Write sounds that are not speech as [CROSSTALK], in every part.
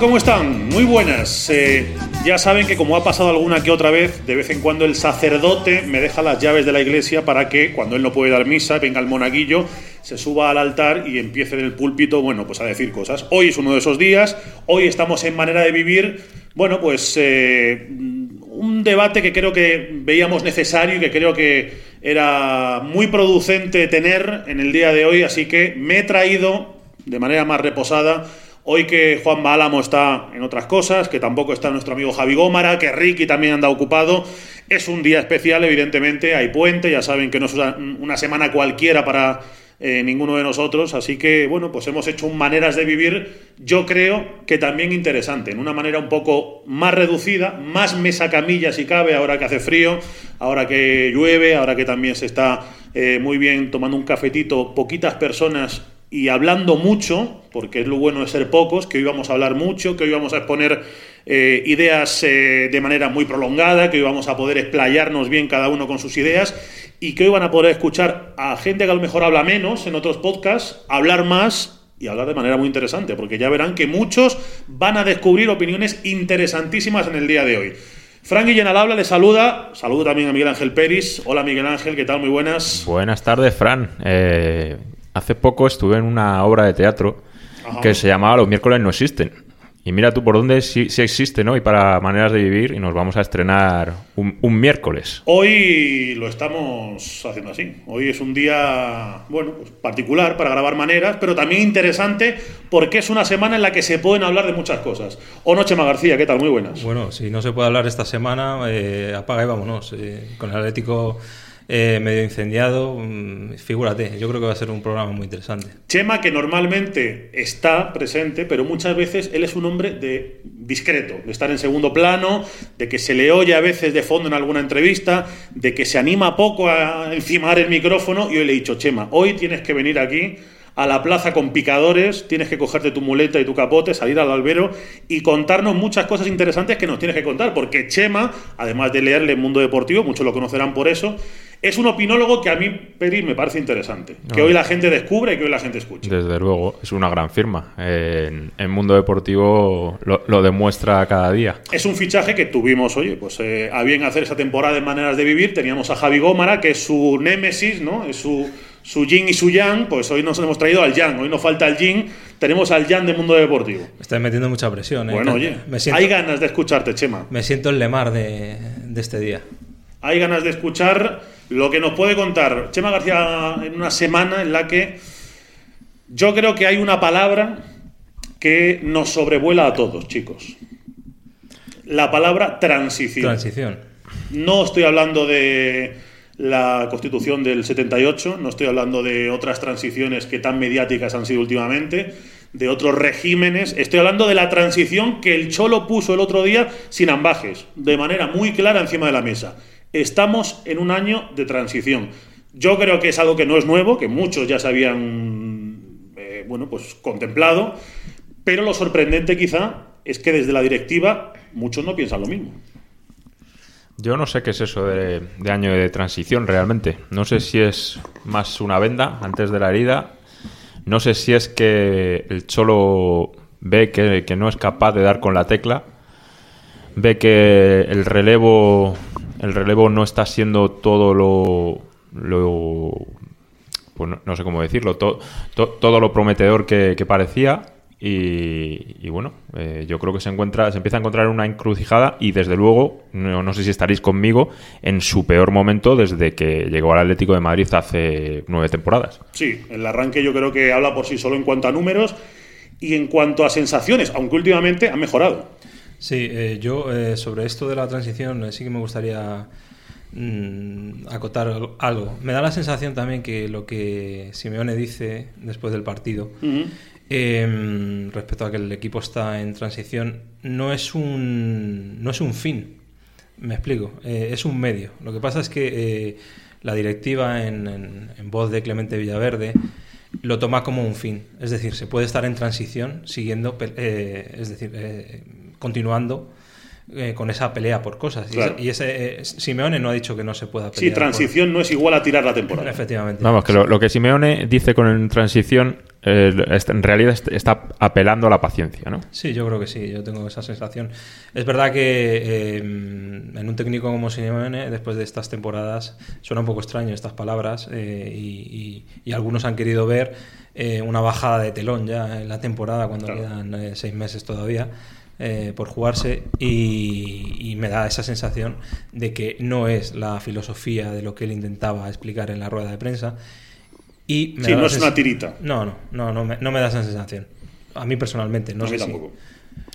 ¿Cómo están? Muy buenas. Eh, ya saben que como ha pasado alguna que otra vez, de vez en cuando el sacerdote me deja las llaves de la iglesia para que cuando él no puede dar misa, venga el monaguillo, se suba al altar y empiece en el púlpito, bueno, pues a decir cosas. Hoy es uno de esos días, hoy estamos en manera de vivir, bueno, pues eh, un debate que creo que veíamos necesario y que creo que era muy producente tener en el día de hoy, así que me he traído de manera más reposada Hoy que Juan Bálamo está en otras cosas, que tampoco está nuestro amigo Javi Gómara, que Ricky también anda ocupado, es un día especial, evidentemente, hay puente, ya saben que no es una semana cualquiera para eh, ninguno de nosotros, así que bueno, pues hemos hecho maneras de vivir, yo creo que también interesante, en una manera un poco más reducida, más mesa camilla si cabe, ahora que hace frío, ahora que llueve, ahora que también se está eh, muy bien tomando un cafetito, poquitas personas y hablando mucho, porque es lo bueno de ser pocos, que hoy vamos a hablar mucho, que hoy vamos a exponer eh, ideas eh, de manera muy prolongada, que hoy vamos a poder explayarnos bien cada uno con sus ideas y que hoy van a poder escuchar a gente que a lo mejor habla menos en otros podcasts, hablar más y hablar de manera muy interesante, porque ya verán que muchos van a descubrir opiniones interesantísimas en el día de hoy. Frank Guillén al habla le saluda. Saludo también a Miguel Ángel Peris. Hola Miguel Ángel, ¿qué tal? Muy buenas. Buenas tardes, Fran. Eh, hace poco estuve en una obra de teatro que se llamaba Los miércoles no existen. Y mira tú por dónde sí, existe, ¿no? Y para maneras de vivir, y nos vamos a estrenar un, miércoles. Hoy lo estamos haciendo así. Hoy es un día, bueno, pues particular para grabar maneras, pero también interesante porque es una semana en la que se pueden hablar de muchas cosas. O no, Chema García, ¿qué tal? Muy buenas. Bueno, si no se puede hablar esta semana, eh, apaga y vámonos. Eh, con el Atlético eh, medio incendiado. Mm, figúrate, yo creo que va a ser un programa muy interesante. Chema, que normalmente está presente, pero muchas veces él es un hombre de discreto, de estar en segundo plano, de que se le oye a veces de fondo en alguna entrevista, de que se anima poco a encimar el micrófono. Y hoy le he dicho, Chema, hoy tienes que venir aquí a la plaza con picadores, tienes que cogerte tu muleta y tu capote, salir al albero y contarnos muchas cosas interesantes que nos tienes que contar, porque Chema, además de leerle mundo deportivo, muchos lo conocerán por eso, es un opinólogo que a mí, Peri, me parece interesante. Que hoy la gente descubre y que hoy la gente escuche. Desde luego, es una gran firma. En el mundo deportivo lo, demuestra cada día. Es un fichaje que tuvimos, oye, pues eh, a bien hacer esa temporada de maneras de vivir. Teníamos a Javi Gómara, que es su némesis, ¿no? Es su, su yin y su yang. Pues hoy nos hemos traído al yang. Hoy nos falta el yin. Tenemos al yang del mundo deportivo. Me estáis metiendo mucha presión, ¿eh? Bueno, oye, hay ganas de escucharte, Chema. Me siento el lemar de, de este día. Hay ganas de escuchar lo que nos puede contar Chema García en una semana en la que yo creo que hay una palabra que nos sobrevuela a todos, chicos. La palabra transición. Transición. No estoy hablando de la constitución del 78, no estoy hablando de otras transiciones que tan mediáticas han sido últimamente, de otros regímenes, estoy hablando de la transición que el Cholo puso el otro día sin ambajes, de manera muy clara encima de la mesa. Estamos en un año de transición. Yo creo que es algo que no es nuevo, que muchos ya se habían eh, bueno, pues, contemplado, pero lo sorprendente quizá es que desde la directiva muchos no piensan lo mismo. Yo no sé qué es eso de, año de transición realmente. No sé si es más una venda antes de la herida. No sé si es que el Cholo ve que, que no es capaz de dar con la tecla. Ve que el relevo el relevo no está siendo todo lo, pues no, sé cómo decirlo, todo lo prometedor que, parecía. Y, bueno, eh, yo creo que se encuentra, se empieza a encontrar una encrucijada y desde luego, no, sé si estaréis conmigo, en su peor momento desde que llegó al Atlético de Madrid hace nueve temporadas. Sí, el arranque yo creo que habla por sí solo en cuanto a números y en cuanto a sensaciones, aunque últimamente ha mejorado. Sí, eh, yo eh, sobre esto de la transición eh, sí que me gustaría mm, acotar algo. Me da la sensación también que lo que Simeone dice después del partido em, respecto a que el equipo está en transición no es un, no es un fin. Me explico, es un medio. Lo que pasa es que la directiva en, en voz de Clemente Villaverde lo toma como un fin. Es decir, se puede estar en transición siguiendo, es decir, continuando eh, con esa pelea por cosas. Y Claro. ese- Y, ese eh, Simeone no ha dicho que no se pueda pelear. Sí, por- transición no es igual a tirar la temporada. Efectivamente. Vamos, que lo, lo que Simeone dice con el transición, eh, en realidad est- está apelando a la paciencia, ¿no? Sí, yo creo que sí, yo tengo esa sensación. Es verdad que eh, en un técnico como Simeone, después de estas temporadas, suena un poco extraño estas palabras eh, y, y- y algunos han querido ver eh, una bajada de telón ya en la temporada cuando Claro. quedan eh, seis meses todavía. Eh, por jugarse y, y me da esa sensación de que no es la filosofía de lo que él intentaba explicar en la rueda de prensa y me Sí, da no es una tirita. no, no, no, no me, no me da esa sensación. A mí personalmente, no a mí sé si- tampoco.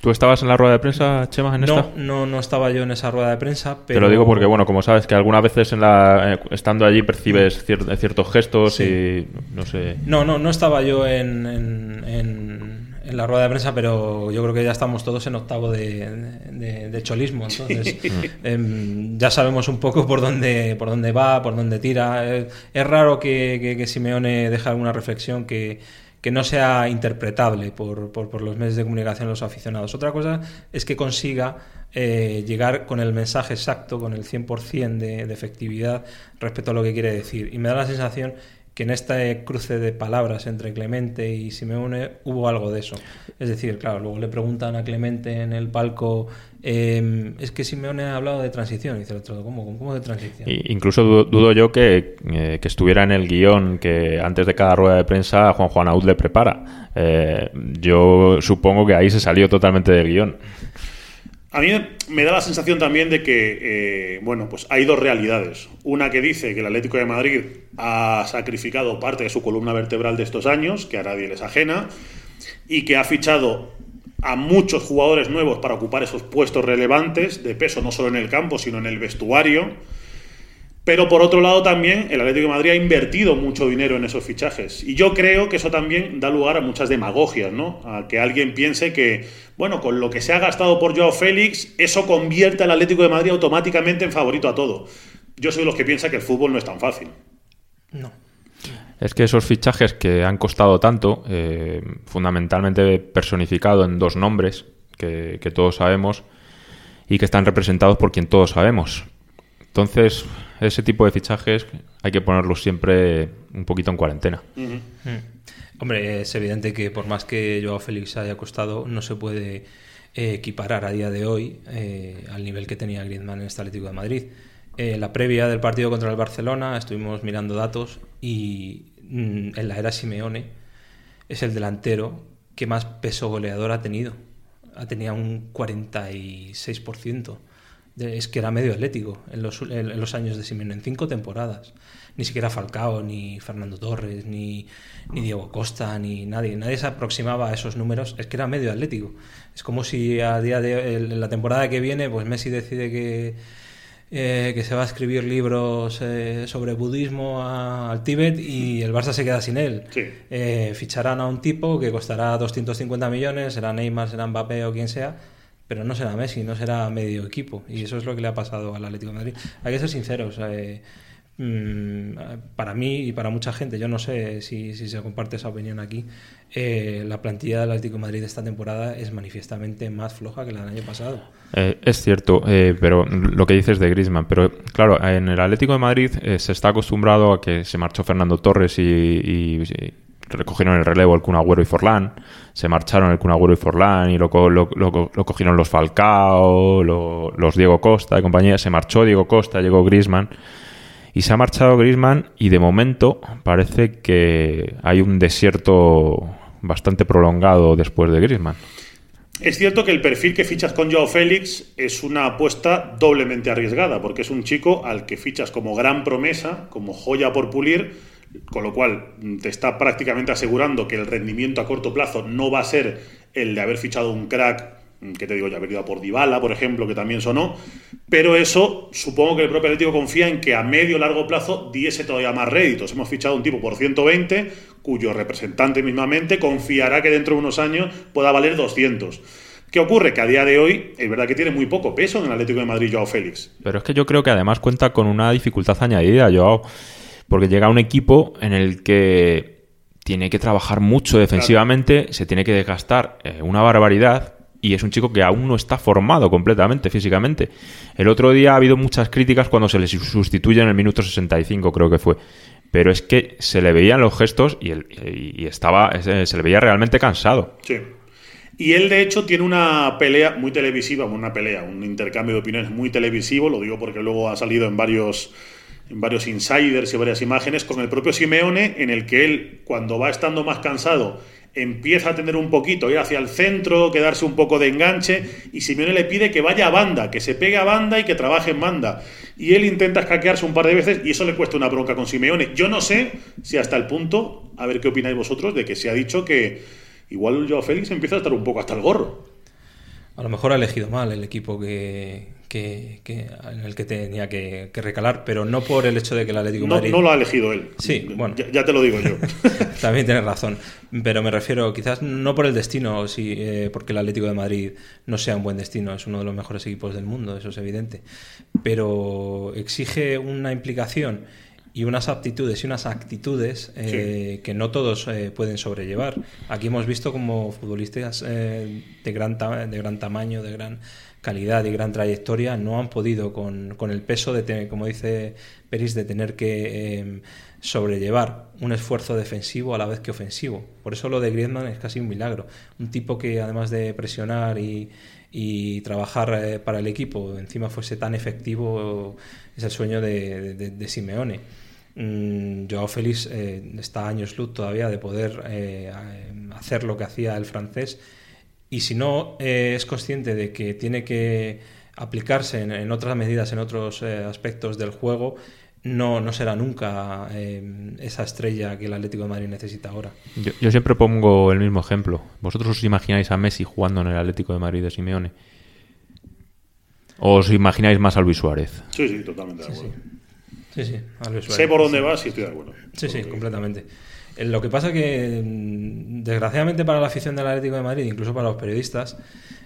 ¿Tú estabas en la rueda de prensa, Chema, en esta? No, no, no estaba yo en esa rueda de prensa, pero... Te lo digo porque, bueno, como sabes que algunas veces en la, eh, estando allí percibes cier- ciertos gestos Sí. y no sé... No, no, no estaba yo en, en, en- en la rueda de prensa, pero yo creo que ya estamos todos en octavo de, de- de cholismo, entonces [LAUGHS] em, ya sabemos un poco por dónde, por dónde va, por dónde tira. Eh, Es raro que, que- que Simeone deje alguna reflexión que, que no sea interpretable por, por- por los medios de comunicación, los aficionados. Otra cosa es que consiga eh, llegar con el mensaje exacto, con el 100% de, de efectividad respecto a lo que quiere decir. Y me da la sensación que en este cruce de palabras entre Clemente y Simeone hubo algo de eso. Es decir, claro, luego le preguntan a Clemente en el palco, eh, es que Simeone ha hablado de transición. Y dice el otro, ¿cómo, cómo de transición? Y- incluso dudo, yo que, eh, que estuviera en el guion que antes de cada rueda de prensa Juan Juan Aud le prepara. Eh, yo supongo que ahí se salió totalmente del guion. A mí me da la sensación también de que, eh, bueno, pues hay dos realidades. Una que dice que el Atlético de Madrid ha sacrificado parte de su columna vertebral de estos años, que a nadie les ajena, y que ha fichado a muchos jugadores nuevos para ocupar esos puestos relevantes de peso, no solo en el campo, sino en el vestuario. Pero por otro lado también el Atlético de Madrid ha invertido mucho dinero en esos fichajes. Y yo creo que eso también da lugar a muchas demagogias, ¿no? A que alguien piense que, bueno, con lo que se ha gastado por Joao Félix, eso convierte al Atlético de Madrid automáticamente en favorito a todo. Yo soy de los que piensa que el fútbol no es tan fácil. No. Es que esos fichajes que han costado tanto, eh, fundamentalmente personificado en dos nombres que, que todos sabemos y que están representados por quien todos sabemos. Entonces, ese tipo de fichajes hay que ponerlos siempre un poquito en cuarentena. Mm. Hombre, es evidente que por más que Joao Félix haya costado, no se puede eh, equiparar a día de hoy eh, al nivel que tenía Griezmann en este Atlético de Madrid. En la previa del partido contra el Barcelona estuvimos mirando datos y mm, en la era Simeone es el delantero que más peso goleador ha tenido. Ha tenido un 46%. Es que era medio atlético en los, en los años de Simeone, en cinco temporadas. Ni siquiera Falcao, ni Fernando Torres, ni, ni Diego Costa, ni nadie. Nadie se aproximaba a esos números. Es que era medio atlético. Es como si a día de en la temporada que viene, pues Messi decide que, eh, que se va a escribir libros eh, sobre budismo a- al Tíbet y el Barça se queda sin él. Sí. Eh, ficharán a un tipo que costará 250 millones, será Neymar, será Mbappé o quien sea, pero no será Messi, no será medio equipo. Y eso es lo que le ha pasado al Atlético de Madrid. Hay que ser sinceros. eh, mm, para mí y para mucha gente, yo no sé si, se comparte esa opinión aquí, eh, la plantilla del Atlético de Madrid esta temporada es manifiestamente más floja que la del año pasado. Eh, es cierto, eh, pero lo que dices de Griezmann, pero claro, en el Atlético de Madrid eh, se está acostumbrado a que se marchó Fernando Torres y recogieron el relevo el Kun Agüero y Forlán, se marcharon el Kun Agüero y Forlán y lo, lo- cogieron los Falcao, lo- los Diego Costa y compañía, se marchó Diego Costa, llegó Griezmann y se ha marchado Griezmann y de momento parece que hay un desierto bastante prolongado después de Griezmann. Es cierto que el perfil que fichas con Joao Félix es una apuesta doblemente arriesgada, porque es un chico al que fichas como gran promesa, como joya por pulir, con lo cual te está prácticamente asegurando que el rendimiento a corto plazo no va a ser el de haber fichado un crack, mm, que te digo, ya haber ido a por Dybala, por ejemplo, que también sonó, pero eso supongo que el propio Atlético confía en que a medio largo plazo diese todavía más réditos. Hemos fichado un tipo por 120, cuyo representante mismamente confiará que dentro de unos años pueda valer 200. ¿Qué ocurre? Que a día de hoy es verdad que tiene muy poco peso en el Atlético de Madrid Joao Félix. Pero es que yo creo que además cuenta con una dificultad añadida, Joao, porque llega un equipo en el que tiene que trabajar mucho defensivamente, se tiene que desgastar eh, una barbaridad y es un chico que aún no está formado completamente físicamente. El otro día ha habido muchas críticas cuando se le sustituye en el minuto 65, creo que fue. Pero es que se le veían los gestos y, y estaba, se le veía realmente cansado. Sí. Y él, de hecho, tiene una pelea muy televisiva, una pelea, un intercambio de opiniones muy televisivo, lo digo porque luego ha salido en varios, en varios insiders y varias imágenes con el propio Simeone, en el que él, cuando va estando más cansado, empieza a tener un poquito, ir hacia el centro, quedarse un poco de enganche, y Simeone le pide que vaya a banda, que se pegue a banda y que trabaje en banda. Y él intenta escaquearse un par de veces y eso le cuesta una bronca con Simeone. Yo no sé si hasta el punto, a ver qué opináis vosotros, de que se ha dicho que igual Joao Félix empieza a estar un poco hasta el gorro. A lo mejor ha elegido mal el equipo que, en el que tenía que, recalar, pero no por el hecho de que el Atlético no, Madrid... No lo ha elegido él. Sí, bueno. Ya, te lo digo yo. [LAUGHS] También tienes razón. Pero me refiero, quizás no por el destino, sí, eh, porque el Atlético de Madrid no sea un buen destino, es uno de los mejores equipos del mundo, eso es evidente. Pero exige una implicación y unas aptitudes y unas actitudes eh, que no todos eh, pueden sobrellevar. Aquí hemos visto como futbolistas eh, de, gran de gran tamaño, de gran calidad y gran trayectoria no han podido con, con el peso de tener, como dice Peris, de tener que sobrellevar un esfuerzo defensivo a la vez que ofensivo. Por eso lo de Griezmann es casi un milagro. Un tipo que además de presionar y, y trabajar para el equipo encima fuese tan efectivo es el sueño de, de Simeone. Mm, Joao Félix eh, está años luz todavía de poder eh, hacer lo que hacía el francés y si no eh, es consciente de que tiene que aplicarse en, otras medidas, en otros aspectos del juego, no, no será nunca esa estrella que el Atlético de Madrid necesita ahora. Yo, yo, siempre pongo el mismo ejemplo. ¿Vosotros os imagináis a Messi jugando en el Atlético de Madrid de Simeone? ¿O os imagináis más a Luis Suárez? Sí, sí, totalmente de acuerdo. Sí, sí, Sé por dónde vas y estoy de acuerdo. Sí, sí, completamente. Eh, lo que pasa que, mm, desgraciadamente para la afición del Atlético de Madrid, incluso para los periodistas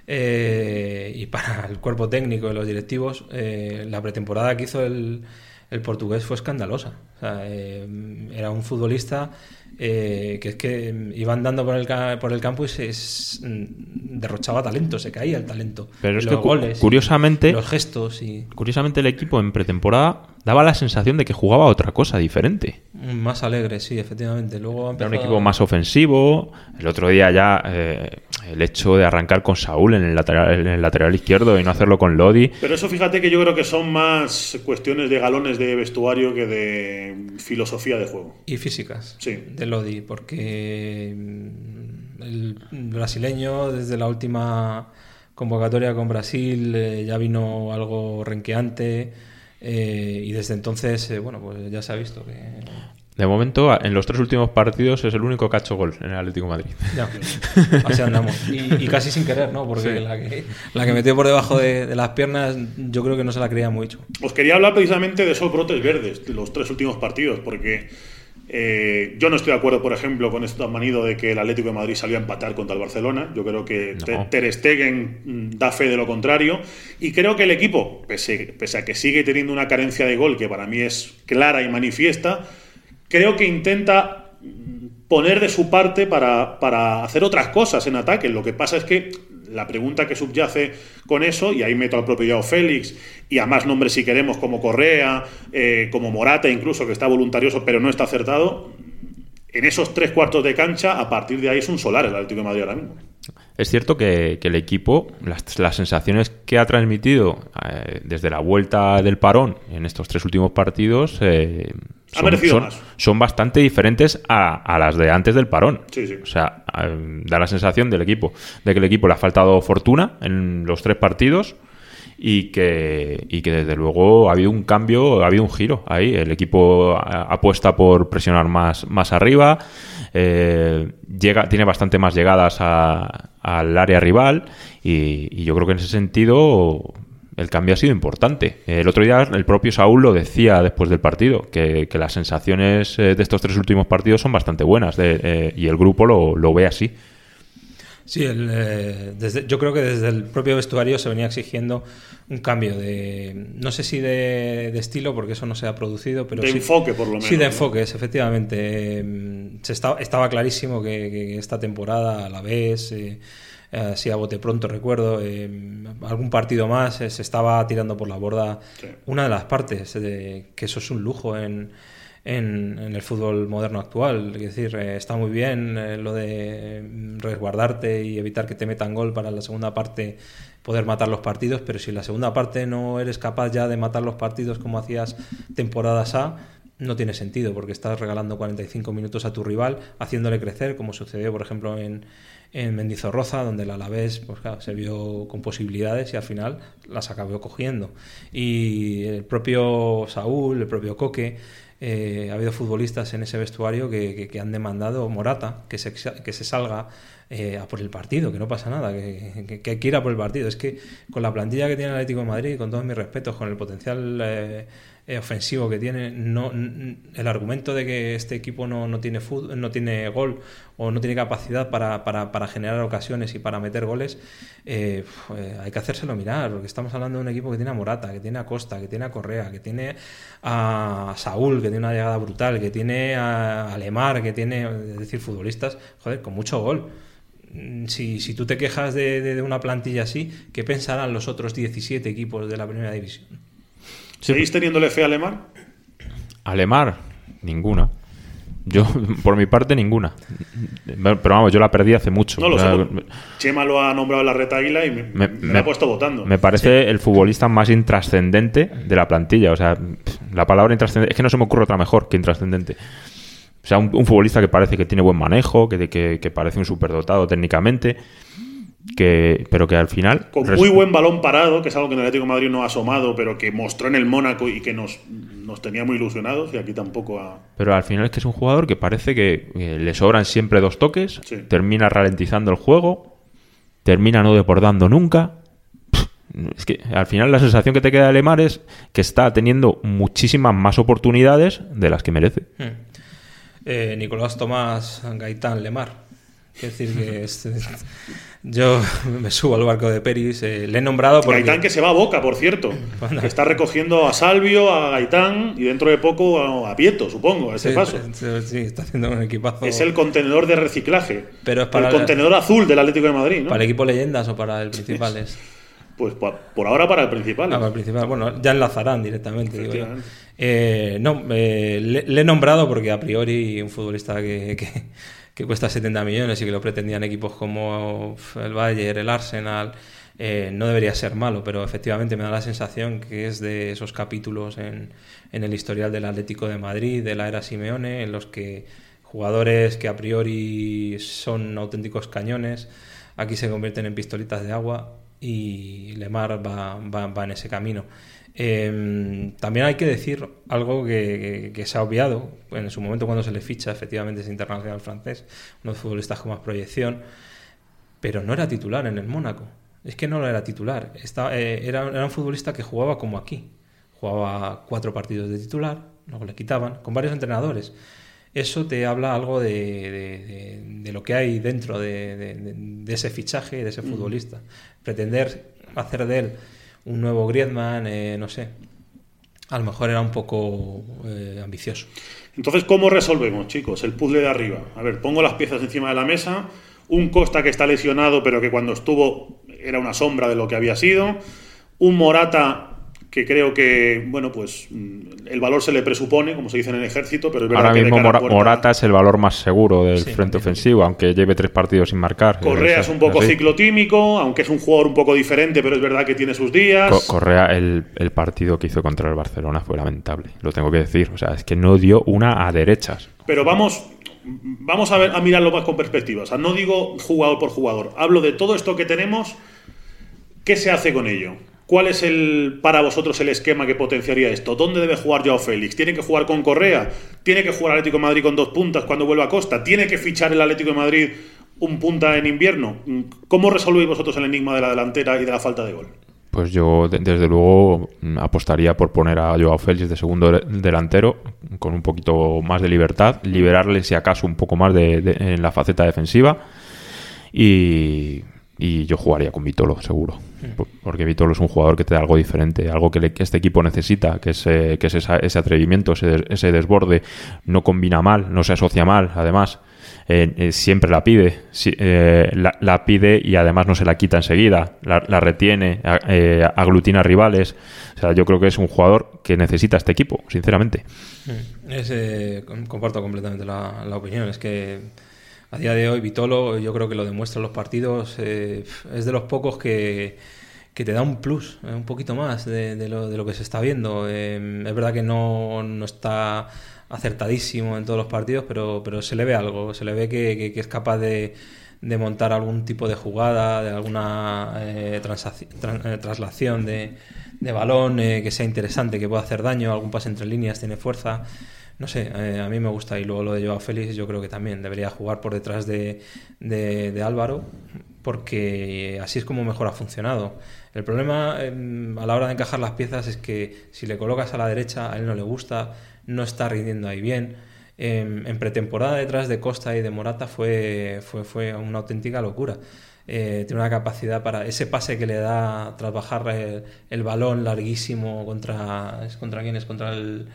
eh, y para el cuerpo técnico y los directivos, eh, la pretemporada que hizo el, el portugués fue escandalosa. era un futbolista que es que iba andando por el, por el campo y se mm, derrochaba talento, se caía el talento. Pero es que goles, curiosamente, los gestos y... Curiosamente el equipo en pretemporada daba la sensación de que jugaba otra cosa diferente. Más alegre, sí, efectivamente. Luego Era un equipo más ofensivo. El otro día ya eh, el hecho de arrancar con Saúl en el, lateral, en el lateral izquierdo y no hacerlo con Lodi. Pero eso fíjate que yo creo que son más cuestiones de galones de vestuario que de filosofía de juego. Y físicas. Sí. De Lodi, porque mm, el brasileño desde la última convocatoria con Brasil eh, ya vino algo renqueante eh, y desde entonces, eh, bueno, pues ya se ha visto que... De momento, en los tres últimos partidos es el único que ha hecho gol en el Atlético de Madrid. Ya, así andamos. Y, casi sin querer, ¿no? Porque la, que, la, que, metió por debajo de, las piernas, yo creo que no se la creía mucho. Os quería hablar precisamente de esos brotes verdes, de los tres últimos partidos, porque eh, yo no estoy de acuerdo, por ejemplo, con esto manido de que el Atlético de Madrid salió a empatar contra el Barcelona. Yo creo que Ter Stegen mm, da fe de lo contrario. Y creo que el equipo, pese, a que sigue teniendo una carencia de gol que para mí es clara y manifiesta, creo que intenta mm, poner de su parte para, para hacer otras cosas en ataque. Lo que pasa es que la pregunta que subyace con eso, y ahí meto al propio Yao Félix, y a más nombres si queremos, como Correa, eh, como Morata incluso, que está voluntarioso pero no está acertado, en esos tres cuartos de cancha, a partir de ahí es un solar el Atlético de Madrid ahora mismo. Es cierto que, el equipo, las, sensaciones que ha transmitido eh, desde la vuelta del parón en estos tres últimos partidos eh, son, bastante diferentes a, las de antes del parón. O sea, eh, da la sensación del equipo de que el equipo le ha faltado fortuna en los tres partidos y que, y que desde luego ha habido un cambio, ha habido un giro ahí. El equipo apuesta por presionar más, más arriba, eh, llega, tiene bastante más llegadas al área rival y, yo creo que en ese sentido el cambio ha sido importante. El otro día el propio Saúl lo decía después del partido, que, las sensaciones eh, de estos tres últimos partidos son bastante buenas eh, y el grupo lo, lo ve así. Sí, eh, desde, yo creo que desde el propio vestuario se venía exigiendo un cambio de, no sé si de, estilo, porque eso no se ha producido, pero... De enfoque, por lo menos. Sí, de enfoques, efectivamente. Se estaba, estaba clarísimo que, esta temporada, a la vez, eh, eh, si a bote pronto recuerdo, eh, algún partido más se estaba tirando por la borda una de las partes, de, que eso es un lujo en, en, el fútbol moderno actual. Es decir, está muy bien lo de resguardarte y evitar que te metan gol para la segunda parte poder matar los partidos, pero si en la segunda parte no eres capaz ya de matar los partidos como hacías temporadas A, no tiene sentido porque estás regalando 45 minutos a tu rival, haciéndole crecer, como sucedió, por ejemplo, en, en Mendizorroza, donde el Alavés pues, se vio con posibilidades y al final las acabó cogiendo. Y el propio Saúl, el propio Coque, eh, ha habido futbolistas en ese vestuario que, han demandado Morata, que se, que se salga eh, a por el partido, que no pasa nada, que, que, quiera por el partido. Es que con la plantilla que tiene el Atlético de Madrid, con todos mis respetos, con el potencial eh, ofensivo que tiene, no, el argumento de que este equipo no, no tiene no tiene gol o no tiene capacidad para, para, para generar ocasiones y para meter goles, eh, hay que hacérselo mirar, porque estamos hablando de un equipo que tiene a Morata, que tiene a Costa, que tiene a Correa, que tiene a Saúl, que tiene una llegada brutal, que tiene a Alemar, que tiene, es decir, futbolistas, joder, con mucho gol si, si, tú te quejas de, de, una plantilla así, ¿qué pensarán los otros 17 equipos de la primera división? ¿Seguís teniéndole fe a Alemar? Alemar, ninguna. Yo, [LAUGHS] por mi parte, ninguna. Pero vamos, yo la perdí hace mucho. No lo sé. Chema lo ha nombrado en la retaíla y me, me, ha puesto votando. Me parece el futbolista más intrascendente de la plantilla. O sea, la palabra intrascendente. Es que no se me ocurre otra mejor que intrascendente. O sea, un, futbolista que parece que tiene buen manejo, que, que, que parece un superdotado técnicamente que, pero que al final... Con muy buen balón parado, que es algo que en el Atlético de Madrid no ha asomado, pero que mostró en el Mónaco y que nos, nos tenía muy ilusionados y aquí tampoco ha... Pero al final es que es un jugador que parece que, le sobran siempre dos toques, termina ralentizando el juego, termina no deportando nunca. Es que al final la sensación que te queda de Lemar es que está teniendo muchísimas más oportunidades de las que merece. Hmm. Eh, Nicolás Tomás Gaitán Lemar. Es decir, que [LAUGHS] yo me subo al barco de Peris, eh, le he nombrado porque... Gaitán que se va a Boca, por cierto. Que está recogiendo a Salvio, a Gaitán y dentro de poco a, Pieto, supongo, a ese paso. Sí, está haciendo un equipazo. Es el contenedor de reciclaje. Pero es para el, contenedor azul del Atlético de Madrid, ¿no? ¿Para el equipo leyendas o para el principal? Pues por ahora para el principal. Ah, para el principal. Bueno, ya enlazarán directamente. Eh, no, eh, le, he nombrado porque a priori un futbolista que cuesta 70 millones y que lo pretendían equipos como el Bayern, el Arsenal, eh, no debería ser malo, pero efectivamente me da la sensación que es de esos capítulos en, en, el historial del Atlético de Madrid, de la era Simeone, en los que jugadores que a priori son auténticos cañones, aquí se convierten en pistolitas de agua y Lemar va, va, va en ese camino. Em, también hay que decir algo que, se ha obviado en su momento cuando se le ficha, efectivamente es internacional francés, uno de los futbolistas con más proyección, pero no era titular en el Mónaco. Es que no lo era titular. Eh, era, un futbolista que jugaba como aquí. Jugaba cuatro partidos de titular, luego le quitaban, con varios entrenadores. Eso te habla algo de, lo que hay dentro de, ese fichaje, de ese futbolista. Pretender hacer de él un nuevo Griezmann, eh, no sé. A lo mejor era un poco eh, ambicioso. Entonces, ¿cómo resolvemos, chicos, el puzzle de arriba? A ver, pongo las piezas encima de la mesa. Un Costa que está lesionado, pero que cuando estuvo era una sombra de lo que había sido. Un Morata que creo que, bueno, pues mm, el valor se le presupone, como se dice en el ejército, pero es verdad Ahora mismo Morata es el valor más seguro del frente ofensivo, aunque lleve tres partidos sin marcar. Correa es, un poco ciclotímico, aunque es un jugador un poco diferente, pero es verdad que tiene sus días. Correa, el, el, partido que hizo contra el Barcelona fue lamentable, lo tengo que decir. O sea, es que no dio una a derechas. Pero vamos, vamos a, ver, a mirarlo más con perspectiva. O sea, no digo jugador por jugador, hablo de todo esto que tenemos, ¿qué se hace con ello? ¿Cuál es el para vosotros el esquema que potenciaría esto? ¿Dónde debe jugar Joao Félix? ¿Tiene que jugar con Correa? ¿Tiene que jugar Atlético de Madrid con dos puntas cuando vuelva a Costa? ¿Tiene que fichar el Atlético de Madrid un punta en invierno? ¿Cómo resolvéis vosotros el enigma de la delantera y de la falta de gol? Pues yo desde luego apostaría por poner a Joao Félix de segundo delantero con un poquito más de libertad, liberarle si acaso un poco más de, en la faceta defensiva y y yo jugaría con Vitolo, seguro. Porque Vitolo es un jugador que te da algo diferente, algo que, este equipo necesita, que es, que es ese atrevimiento, ese, desborde. No combina mal, no se asocia mal, además. eh, eh, siempre la pide, la, pide y además no se la quita enseguida, la, retiene, aglutina rivales. O sea, yo creo que es un jugador que necesita este equipo, sinceramente. Mm. comparto completamente la, la, opinión. Es que a día de hoy Vitolo, yo creo que lo demuestra los partidos, es de los pocos que que te da un plus, eh, un poquito más de, lo, de, lo, que se está viendo. Em, es verdad que no, no, está acertadísimo en todos los partidos, pero, pero se le ve algo, se le ve que, es capaz de, de, montar algún tipo de jugada, de alguna eh, eh traslación de, de balón eh, que sea interesante, que pueda hacer daño, algún pase entre líneas, tiene fuerza. No sé, a mí me gusta y luego lo de Joao Félix yo creo que también debería jugar por detrás de, de Álvaro porque así es como mejor ha funcionado. El problema em, a la hora de encajar las piezas es que si le colocas a la derecha, a él no le gusta, no está rindiendo ahí bien. Em, en pretemporada detrás de Costa y de Morata fue, fue, fue una auténtica locura. Eh, tiene una capacidad para ese pase que le da tras bajar el, balón larguísimo contra contra quién es contra el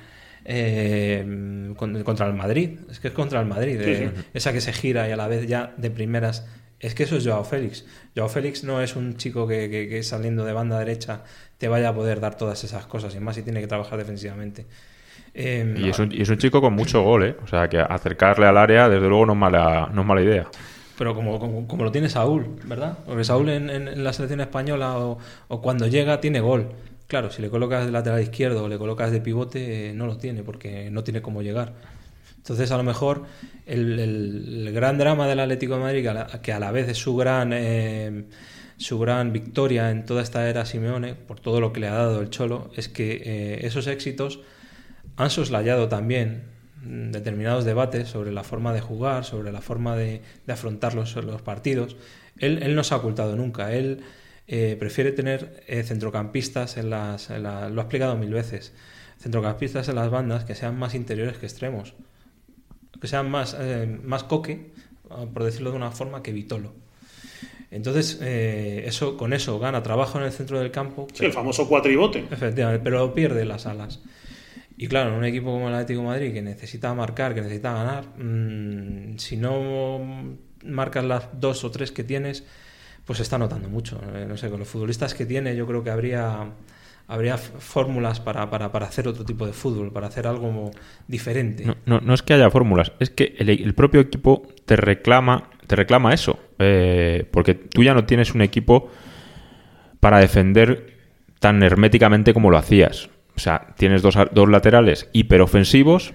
em, contra el Madrid es que es contra el Madrid eh, esa que se gira y a la vez ya de primeras es que eso es Joao Félix. Joao Félix no es un chico que, saliendo de banda derecha te vaya a poder dar todas esas cosas, y más si tiene que trabajar defensivamente. Em, y, es un, chico con mucho gol, ¿eh? O sea, que acercarle al área, desde luego, no es mala, no es mala idea. Pero como, como, lo tiene Saúl, ¿verdad? Porque Saúl en, la selección española o, cuando llega tiene gol. Claro, si le colocas de lateral izquierdo o le colocas de pivote, no lo tiene porque no tiene cómo llegar. Entonces, a lo mejor el, gran drama del Atlético de Madrid, que a la, vez es su gran, eh, su gran victoria en toda esta era Simeone, por todo lo que le ha dado el Cholo, es que eh, esos éxitos han soslayado también determinados debates sobre la forma de jugar, sobre la forma de, afrontar los, los partidos. Él, no se ha ocultado nunca. Él eh, prefiere tener centrocampistas en las, lo ha explicado mil veces, centrocampistas en las bandas que sean más interiores que extremos que sean más, eh, más coque, por decirlo de una forma, que Vitolo. Entonces, eh, eso, con eso gana trabajo en el centro del campo. Sí, el famoso cuatribote. Efectivamente, pero pierde las alas. Y claro, en un equipo como el Atlético de Madrid, que necesita marcar, que necesita ganar, mm, si no marcas las dos o tres que tienes, pues se está notando mucho. Eh, no sé, con los futbolistas que tiene, yo creo que habría habría fórmulas para, para, para, hacer otro tipo de fútbol, para hacer algo diferente. No, no, es que haya fórmulas, es que el, propio equipo te reclama, te reclama eso. Eh, porque tú ya no tienes un equipo para defender tan herméticamente como lo hacías. O sea, tienes dos, dos laterales hiperofensivos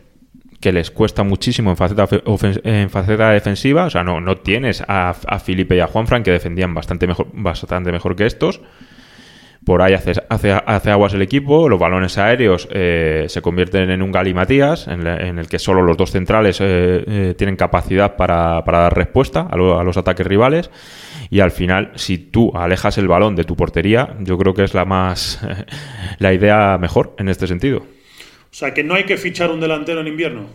que les cuesta muchísimo en faceta, en faceta defensiva. O sea, no, no tienes a, a Felipe y a Juanfran que defendían bastante mejor, bastante mejor que estos. Por ahí hace, hace, aguas el equipo, los balones aéreos eh, se convierten en un galimatías, en, en, el que solo los dos centrales eh, eh, tienen capacidad para, dar respuesta a, los ataques rivales. Y al final, si tú alejas el balón de tu portería, yo creo que es la más [LAUGHS] la idea mejor en este sentido. O sea, que no hay que fichar un delantero en invierno.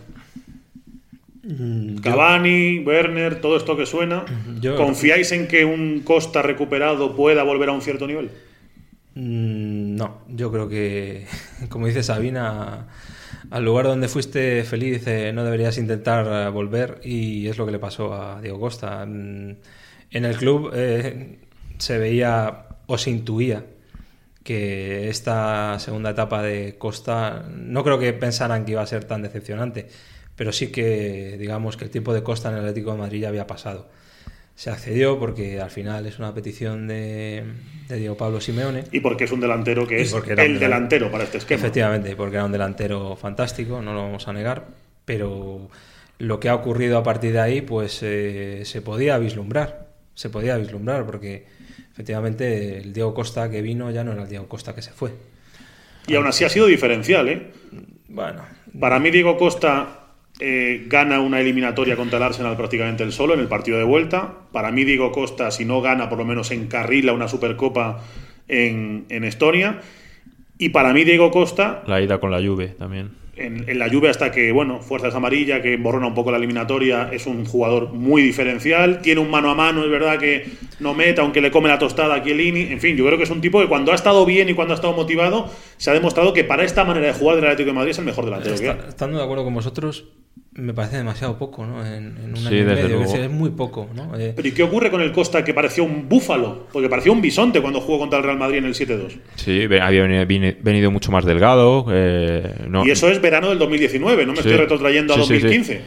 Mm, Cavani, Werner, todo esto que suena. [CLEARS THROAT] ¿Confiáis en que un Costa recuperado pueda volver a un cierto nivel? Mm, no, yo creo que, [LAUGHS] como dice Sabina, al lugar donde fuiste feliz eh, no deberías intentar eh, volver y es lo que le pasó a Diego Costa. Mm, en el club eh, se veía o se intuía que esta segunda etapa de Costa, no creo que pensaran que iba a ser tan decepcionante, pero sí que digamos que el tiempo de Costa en el Atlético de Madrid ya había pasado se accedió porque al final es una petición de, Diego Pablo Simeone. Y porque es un delantero que es el delantero para este esquema. Efectivamente, porque era un delantero fantástico, no lo vamos a negar, pero lo que ha ocurrido a partir de ahí, pues eh, se podía vislumbrar, se podía vislumbrar, porque efectivamente el Diego Costa que vino ya no era el Diego Costa que se fue. Y aún así ha sido diferencial, ¿eh? Bueno. Para mí Diego Costa eh, gana una eliminatoria contra el Arsenal prácticamente el solo en el partido de vuelta. Para mí, Diego Costa, si no gana, por lo menos encarrila una Supercopa en, en Estonia. Y para mí, Diego Costa. La ida con la Juve también. En, la Juve, hasta que, bueno, Fuerzas Amarilla, que borrona un poco la eliminatoria, es un jugador muy diferencial. Tiene un mano a mano, es verdad que no meta, aunque le come la tostada a Chiellini. En fin, yo creo que es un tipo que cuando ha estado bien y cuando ha estado motivado, se ha demostrado que para esta manera de jugar del Atlético de Madrid es el mejor delantero Estando de acuerdo con vosotros, me parece demasiado poco, ¿no? En, en un Sí, año y desde medio. Es luego. decir, es muy poco, ¿no? Eh, Pero ¿y qué ocurre con el Costa que parecía un búfalo? Porque parecía un bisonte cuando jugó contra el Real Madrid en el 7-2. Sí, había venido mucho más delgado. eh, no- Y eso es verano del 2019, no me Sí. estoy retrotrayendo a Sí, sí, sí. 2015.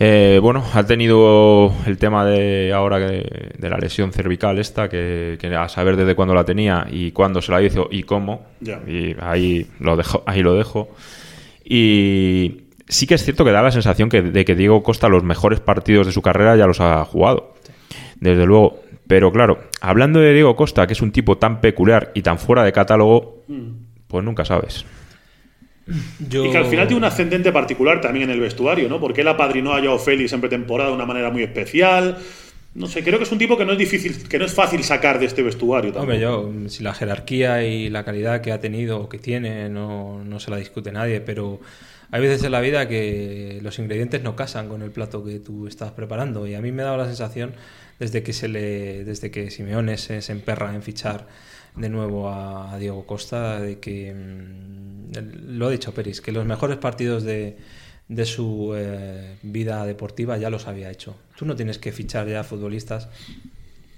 Eh, bueno, ha tenido el tema de ahora de la lesión cervical esta, que, que a saber desde cuándo la tenía y cuándo se la hizo y cómo. Ya. Y ahí lo dejo, ahí lo dejo. Y sí que es cierto que da la sensación que, de que Diego Costa los mejores partidos de su carrera ya los ha jugado. Desde luego. Pero claro, hablando de Diego Costa, que es un tipo tan peculiar y tan fuera de catálogo, pues nunca sabes. yo... Y que al final tiene un ascendente particular también en el vestuario, ¿no? Porque él apadrinó a Joao Félix en pretemporada de una manera muy especial. No sé, creo que es un tipo que no es difícil, que no es fácil sacar de este vestuario. tampoco. Hombre, yo, si la jerarquía y la calidad que ha tenido o que tiene no, no se la discute nadie, pero hay veces en la vida que los ingredientes no casan con el plato que tú estás preparando y a mí me ha dado la sensación desde que se le desde que Simeone se, se emperra en fichar de nuevo a, Diego Costa de que mm, lo ha dicho Peris que los mejores partidos de, de su eh, vida deportiva ya los había hecho. Tú no tienes que fichar ya futbolistas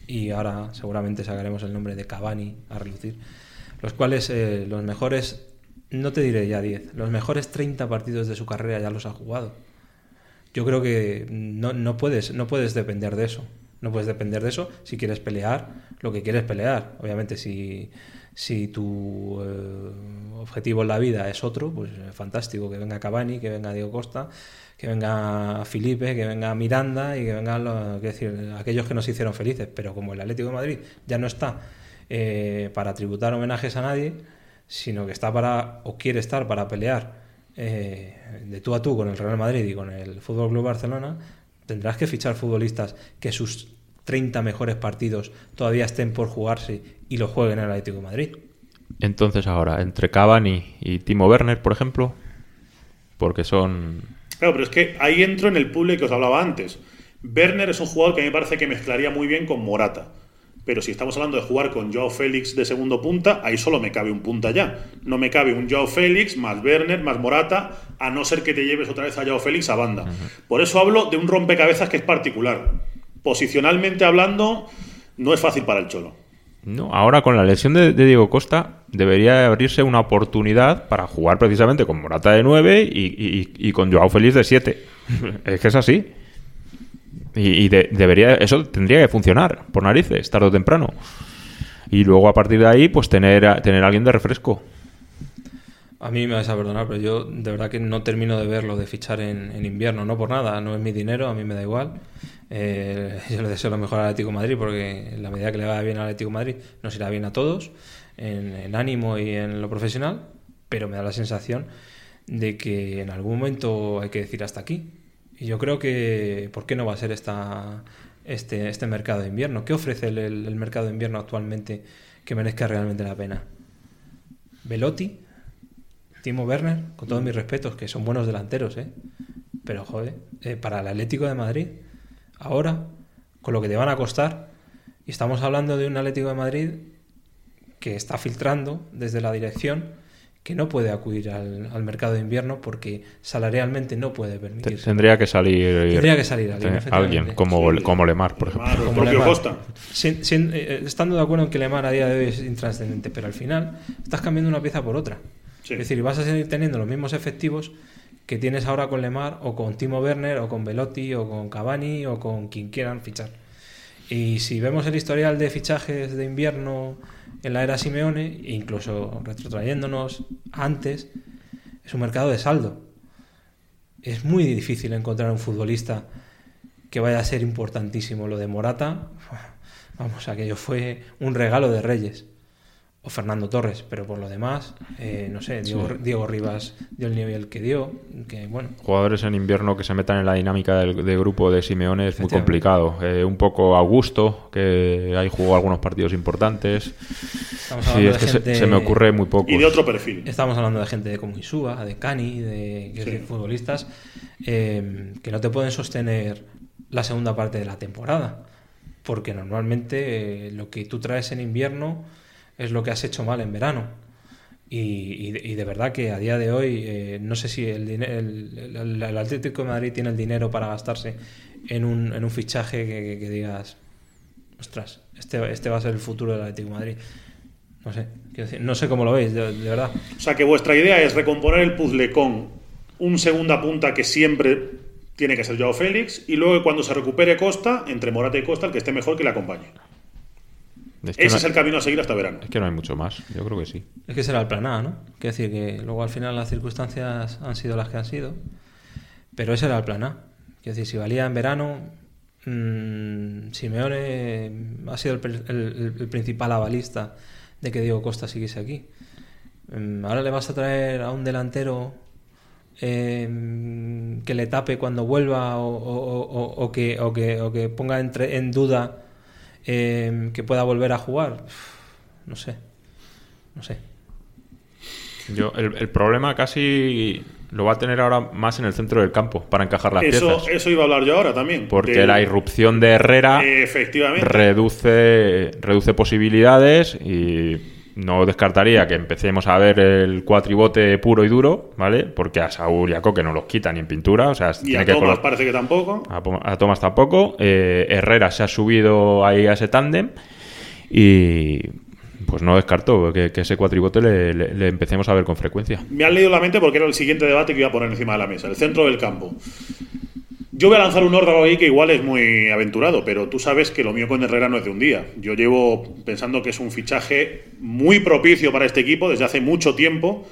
y ahora seguramente sacaremos el nombre de Cavani a relucir, los cuales eh, los mejores, no te diré ya 10, los mejores 30 partidos de su carrera ya los ha jugado. Yo creo que no, no puedes, no puedes depender de eso. No puedes depender de eso si quieres pelear lo que quieres pelear. Obviamente, si, si tu eh, objetivo en la vida es otro, pues fantástico. Que venga Cavani, que venga Diego Costa, que venga Felipe, que venga Miranda y que vengan decir, aquellos que nos hicieron felices. Pero como el Atlético de Madrid ya no está eh, para tributar homenajes a nadie, sino que está para, o quiere estar para pelear eh, de tú a tú con el Real Madrid y con el Fútbol Club Barcelona, tendrás que fichar futbolistas que sus 30 mejores partidos todavía estén por jugarse y lo jueguen en el Atlético de Madrid. Entonces ahora, entre Cavani y Timo Werner, por ejemplo, porque son... Claro, pero es que ahí entro en el puzzle que os hablaba antes. Werner es un jugador que a mí me parece que mezclaría muy bien con Morata. Pero si estamos hablando de jugar con Joao Félix de segundo punta, ahí solo me cabe un punta ya. No me cabe un Joao Félix más Werner más Morata, a no ser que te lleves otra vez a Joao Félix a banda. Por eso hablo de un rompecabezas que es particular. Posicionalmente hablando, no es fácil para el Cholo. No, ahora con la lesión de, de Diego Costa debería abrirse una oportunidad para jugar precisamente con Morata de 9 y, y- y con Joao Félix de 7. [LAUGHS] es que es así. Y, de- debería, eso tendría que funcionar por narices, tarde o temprano. Y luego a partir de ahí, pues tener tener alguien de refresco. A mí me vais a perdonar, pero yo de verdad que no termino de ver lo de fichar en, invierno, no por nada, no es mi dinero, a mí me da igual. Eh, [LAUGHS] yo le deseo lo mejor al Atlético Madrid porque en la medida que le vaya bien al Atlético Madrid nos irá bien a todos, en, en ánimo y en lo profesional, pero me da la sensación de que en algún momento hay que decir hasta aquí. Y yo creo que, ¿por qué no va a ser esta, este, este mercado de invierno? ¿Qué ofrece el, el- el mercado de invierno actualmente que merezca realmente la pena? Velotti, Timo Werner, con todos mis respetos, que son buenos delanteros, ¿eh? Pero, joder, eh, para el Atlético de Madrid, ahora, con lo que te van a costar, y estamos hablando de un Atlético de Madrid que está filtrando desde la dirección que no puede acudir al, al mercado de invierno porque salarialmente no puede permitirse. tendría que salir, Tendría que salir alguien, te- efectivamente. alguien como, Sí. como Lemar, por ejemplo. Lemar, Como Lemar. Costa. Sin- sin- eh, estando de acuerdo en que Lemar a día de hoy es intrascendente, pero al final estás cambiando una pieza por otra. Sí. Es decir, vas a seguir teniendo los mismos efectivos que tienes ahora con Lemar o con Timo Werner o con Velotti o con Cavani o con quien quieran fichar. Y si vemos el historial de fichajes de invierno en la era Simeone, incluso retrotrayéndonos antes, es un mercado de saldo. Es muy difícil encontrar un futbolista que vaya a ser importantísimo. Lo de Morata, [LAUGHS] vamos, aquello fue un regalo de Reyes. O Fernando Torres, pero por lo demás, eh, no sé, Diego, Diego Rivas dio el nivel que dio, que bueno, Jugadores en invierno que se metan en la dinámica del de grupo de Simeone es muy complicado. Eh, un poco Augusto, que ahí jugó algunos partidos importantes. estamos Sí, hablando es que de se- gente... se, me ocurre muy poco. Y de otro perfil. Estamos hablando de gente como Insúa, de Cani, de, Sí. futbolistas eh, que no te pueden sostener la segunda parte de la temporada. Porque normalmente eh, lo que tú traes en invierno es lo que has hecho mal en verano. Y, de, verdad que a día de hoy eh, no sé si el, el, el, Atlético de Madrid tiene el dinero para gastarse en un, en un fichaje que, digas, ostras, este, este va a ser el futuro del Atlético de Madrid. No sé, no sé cómo lo veis, de, verdad. O sea que vuestra idea es recomponer el puzzle con un segunda punta que siempre tiene que ser Joao Félix y luego cuando se recupere Costa, entre Morata y Costa, el que esté mejor que le acompañe. Ese es el camino a seguir hasta verano. Es que no hay mucho más, yo creo que sí. Es que será el plan A, ¿no? Quiero decir que luego al final las circunstancias han sido las que han sido, pero ese era el plan A. Quiero decir, si valía en verano, mmm, Simeone ha sido el, principal avalista de que Diego Costa siguiese aquí. Mm, ahora le vas a traer a un delantero em, que le tape cuando vuelva o, que, que, ponga entre, en duda Em, que pueda volver a jugar. No sé. No sé. Yo, el, problema casi lo va a tener ahora más en el centro del campo para encajar las eso, piezas. Eso iba a hablar yo ahora también. Porque la irrupción de Herrera efectivamente. reduce reduce posibilidades y no descartaría que empecemos a ver el cuatribote puro y duro, ¿vale? Porque a Saúl y a Coque no los quitan ni en pintura. O sea, y a Tomás parece que tampoco. A, Tomás tampoco. Eh, Herrera se ha subido ahí a ese tándem y pues no descartó que, ese cuatribote le, empecemos a ver con frecuencia. Me han leído la mente porque era el siguiente debate que iba a poner encima de la mesa, el centro del campo. Yo voy a lanzar un órdago ahí que igual es muy aventurado, pero tú sabes que lo mío con Herrera no es de un día. Yo llevo pensando que es un fichaje muy propicio para este equipo desde hace mucho tiempo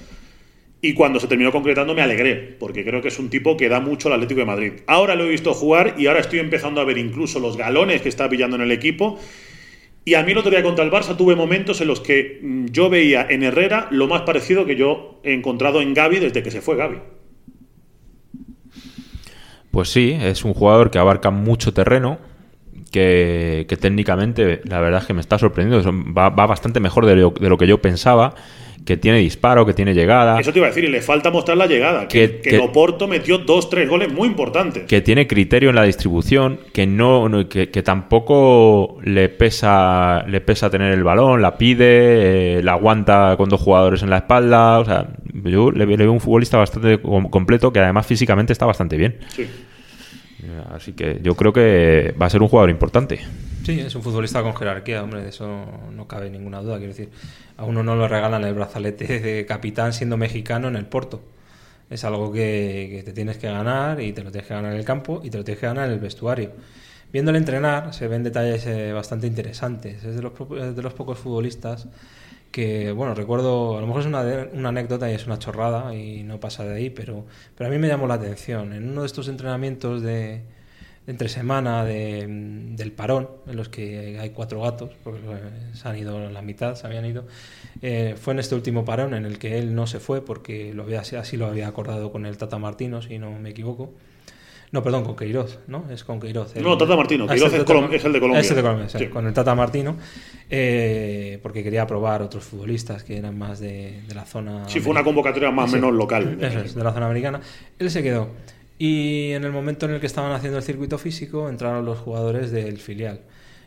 y cuando se terminó concretando me alegré, porque creo que es un tipo que da mucho al Atlético de Madrid. Ahora lo he visto jugar y ahora estoy empezando a ver incluso los galones que está pillando en el equipo. Y a mí el otro día contra el Barça tuve momentos en los que mm, yo veía en Herrera lo más parecido que yo he encontrado en Gaby desde que se fue Gaby. Pues sí, es un jugador que abarca mucho terreno, que, técnicamente la verdad es que me está sorprendiendo, va, bastante mejor de lo, que yo pensaba que tiene disparo, que tiene llegada. Eso te iba a decir, y le falta mostrar la llegada. Que, que, Loporto metió dos, tres goles muy importantes. Que tiene criterio en la distribución, que no, que, tampoco le pesa, le pesa tener el balón, la pide, eh, la aguanta con dos jugadores en la espalda. O sea, yo le, veo un futbolista bastante completo que además físicamente está bastante bien. Sí. Así que yo creo que va a ser un jugador importante. Sí, es un futbolista con jerarquía, hombre, de eso no cabe ninguna duda. Quiero decir, a uno no le regalan el brazalete de capitán siendo mexicano en el Porto. Es algo que, te tienes que ganar y te lo tienes que ganar en el campo y te lo tienes que ganar en el vestuario. Viéndole entrenar se ven detalles eh, bastante interesantes. Es de los, de los pocos futbolistas que, bueno, recuerdo, a lo mejor es una, una, anécdota y es una chorrada y no pasa de ahí, pero, pero a mí me llamó la atención. En uno de estos entrenamientos de, entre semana de, del parón, en los que hay cuatro gatos, porque se han ido la mitad, se habían ido, eh, fue en este último parón en el que él no se fue porque lo había, así lo había acordado con el Tata Martino, si no me equivoco. No, perdón, con Queiroz, ¿no? Es con Queiroz. no, Tata Martino. Ah, Queiroz es, el de Colombia. Es el de Colombia, sí. con el Tata Martino, eh, porque quería probar otros futbolistas que eran más de, la zona... Sí, fue una convocatoria más o menos local. Eso es, de la zona americana. Él se quedó. Y en el momento en el que estaban haciendo el circuito físico, entraron los jugadores del filial.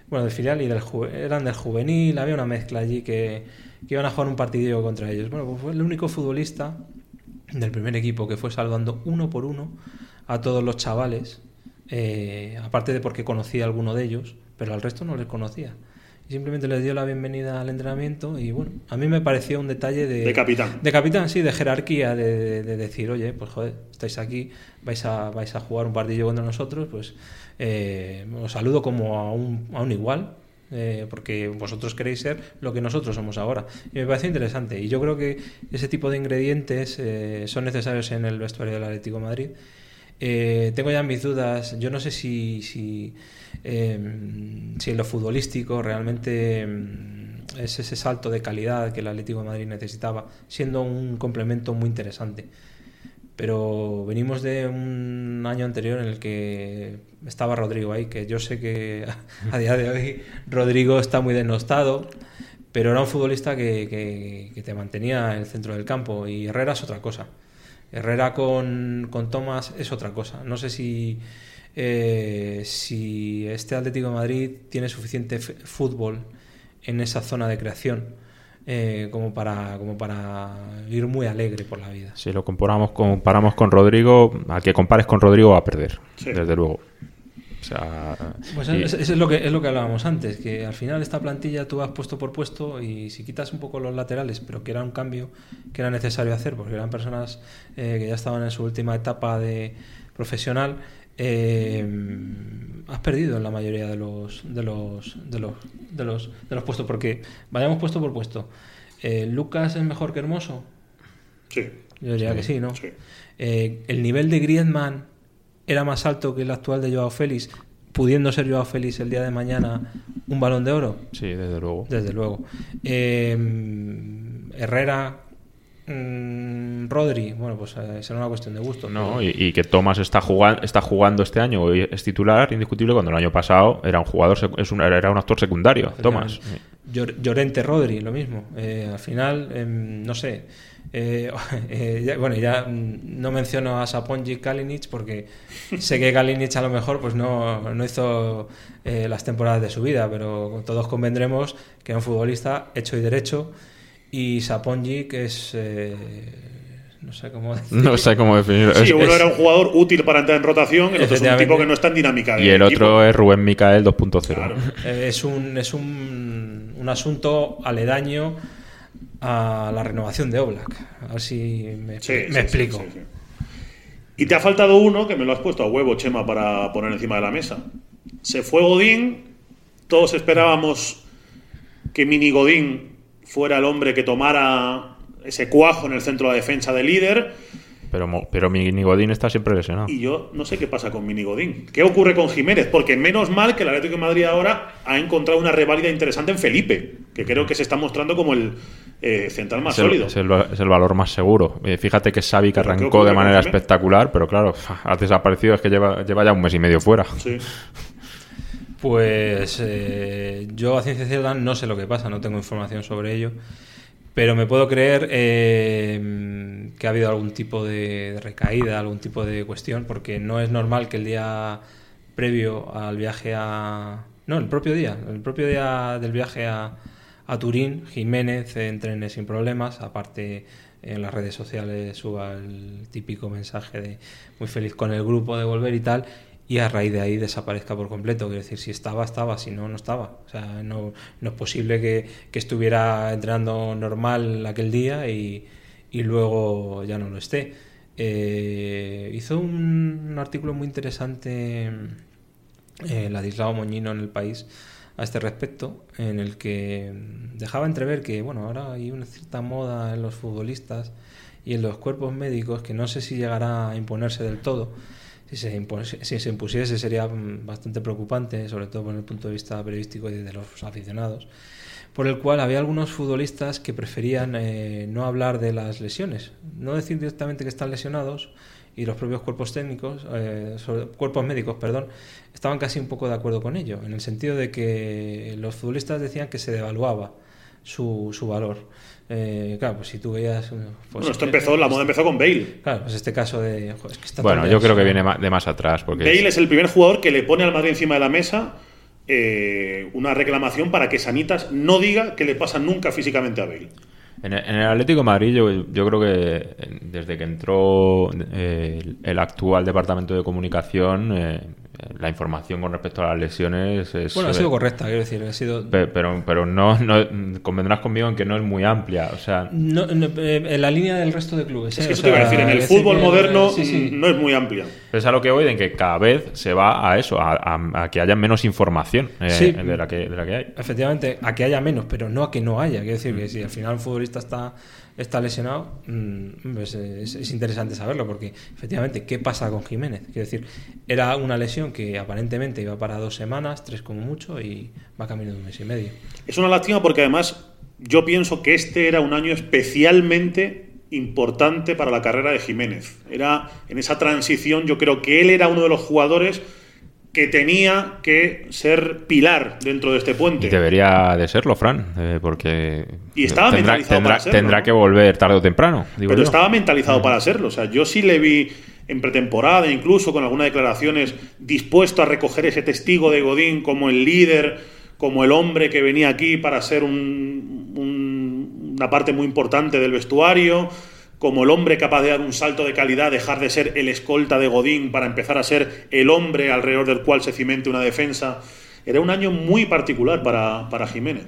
Bueno, del filial y del eran del juvenil, había una mezcla allí que, iban a jugar un partidillo contra ellos. Bueno, pues fue el único futbolista del primer equipo que fue salvando uno por uno a todos los chavales, eh, aparte de porque conocía a alguno de ellos, pero al resto no les conocía. Simplemente les dio la bienvenida al entrenamiento y bueno, a mí me pareció un detalle de... De capitán. De capitán, sí, de jerarquía, de, decir, oye, pues joder, estáis aquí, vais a, vais a jugar un partido contra nosotros, pues eh, os saludo como a un, a un igual, eh, porque vosotros queréis ser lo que nosotros somos ahora. Y me parece interesante. Y yo creo que ese tipo de ingredientes son necesarios en el vestuario del Atlético de Madrid eh, tengo ya mis dudas. Yo no sé si, si, em, si en lo futbolístico realmente em, es ese salto de calidad que el Atlético de Madrid necesitaba, siendo un complemento muy interesante. Pero venimos de un año anterior en el que estaba Rodrigo ahí, que yo sé que [LAUGHS] a día de hoy Rodrigo está muy denostado, pero era un futbolista que, que, te mantenía en el centro del campo y Herrera es otra cosa. Herrera con, con es otra cosa. No sé si, eh, si este Atlético de Madrid tiene suficiente fútbol en esa zona de creación eh, como, para, como para ir muy alegre por la vida. Si lo comparamos, comparamos con Rodrigo, al que compares con Rodrigo va a perder, desde luego. pues eso es lo que es lo que hablábamos antes, que al final esta plantilla tú has puesto por puesto y si quitas un poco los laterales, pero que era un cambio que era necesario hacer, porque eran personas eh, que ya estaban en su última etapa de profesional, eh, has perdido en la mayoría de los de los de los de los, de los puestos porque vayamos puesto por puesto. Eh, Lucas es mejor que Hermoso sí. Yo diría que sí no eh, el nivel de Griezmann era más alto que el actual de Joao Félix pudiendo ser Joao Félix el día de mañana un balón de oro sí desde luego. Desde luego. Herrera Mm, Rodri, bueno, pues eh, será una cuestión de gusto. No, y, que Thomas está jugando, está jugando este año, hoy es titular indiscutible, cuando el año pasado era un jugador, es un, era un actor secundario, Thomas. Llorente Rodri, lo mismo. Eh, al final, em, no sé. Eh, [LAUGHS] bueno, ya mm, no menciono a Saponji Kalinic porque sé que Kalinic a lo mejor pues no, no hizo las temporadas de su vida, pero todos convendremos que era un futbolista hecho y derecho y Saponji, que es. Eh, no sé cómo [LAUGHS] No sé cómo definirlo. Sí, uno era un jugador útil para entrar en rotación, el otro es un tipo que no está en dinámica. Y el otro es Rubén Micael 2.0. Eh, es un, es un, un, asunto aledaño a la renovación de Oblak. A ver si me, explico. y te ha faltado uno que me lo has puesto a huevo, Chema, para poner encima de la mesa. Se fue Godín, todos esperábamos que Mini Godín fuera el hombre que tomara ese cuajo en el centro de la defensa de líder. Pero, pero Mini Godín está siempre lesionado. Y yo no sé qué pasa con Mini Godín. ¿Qué ocurre con Jiménez? Porque menos mal que el Atlético de Madrid ahora ha encontrado una reválida interesante en Felipe, que creo que se está mostrando como el eh, central más sólido. Es el, valor más seguro. Eh, fíjate que Xavi que arrancó de manera espectacular, pero claro, [LAUGHS] ha desaparecido, es que lleva, lleva ya un mes y medio fuera. Sí. [LAUGHS] Pues eh, yo a ciencia cierta no sé lo que pasa, no tengo información sobre ello, pero me puedo creer eh, que ha habido algún tipo de recaída, algún tipo de cuestión, porque no es normal que el día previo al viaje a... No, el propio día, el propio día del viaje a, a Turín, Jiménez entrene sin problemas, aparte en las redes sociales suba el típico mensaje de muy feliz con el grupo de volver y tal, y a raíz de ahí desaparezca por completo. Quiero decir, si estaba, estaba, si no, no estaba. O sea, no, no es posible que, que, estuviera entrenando normal aquel día y, y luego ya no lo esté. Eh, hizo un, artículo muy interesante eh, Ladislao Moñino en el país a este respecto, en el que dejaba entrever que bueno, ahora hay una cierta moda en los futbolistas y en los cuerpos médicos que no sé si llegará a imponerse del todo si se, si se impusiese sería mm, bastante preocupante, sobre todo desde el punto de vista periodístico y de los aficionados, por el cual había algunos futbolistas que preferían eh, no hablar de las lesiones, no decir directamente que están lesionados y los propios cuerpos técnicos, eh, cuerpos médicos, perdón, estaban casi un poco de acuerdo con ello, en el sentido de que los futbolistas decían que se devaluaba su, su valor. Eh, claro, pues si tú veías. Pues bueno, esto empezó, la moda empezó con Bale. Claro, pues este caso de. bueno, yo creo que viene de más atrás. Porque Bale es... el primer jugador que le pone al Madrid encima de la mesa eh, una reclamación para que Sanitas no diga que le pasa nunca físicamente a Bale. En el, Atlético de Madrid, yo, creo que desde que entró eh, el, actual departamento de comunicación, la información con respecto a las lesiones es... Bueno, ha sido correcta, quiero decir, ha sido... Pero, pero, no, no, convendrás conmigo en que no es muy amplia, o sea... No, eh, en la línea del resto de clubes. Es que ¿eh? eso te iba a decir, en el fútbol moderno no es muy amplia. es a lo que voy, de que cada vez se va a eso, a, que haya menos información eh, de, la que, de la que hay. Efectivamente, a que haya menos, pero no a que no haya. Quiero decir, que si al final un futbolista está está lesionado, mm, es, interesante saberlo, porque efectivamente, ¿qué pasa con Jiménez? Quiero decir, era una lesión que aparentemente iba para dos semanas, tres como mucho, y va camino de un mes y medio. Es una lástima porque además yo pienso que este era un año especialmente importante para la carrera de Jiménez. Era en esa transición, yo creo que él era uno de los jugadores que tenía que ser pilar dentro de este puente. Y debería de serlo, Fran, eh, porque y estaba tendrá, mentalizado para serlo, tendrá que volver tarde o temprano. Pero estaba mentalizado para serlo. O sea, yo sí le vi en pretemporada, incluso con algunas declaraciones, dispuesto a recoger ese testigo de Godín como el líder, como el hombre que venía aquí para ser un, una parte muy importante del vestuario, como el hombre capaz de dar un salto de calidad, dejar de ser el escolta de Godín para empezar a ser el hombre alrededor del cual se cimente una defensa. Era un año muy particular para, para Jiménez.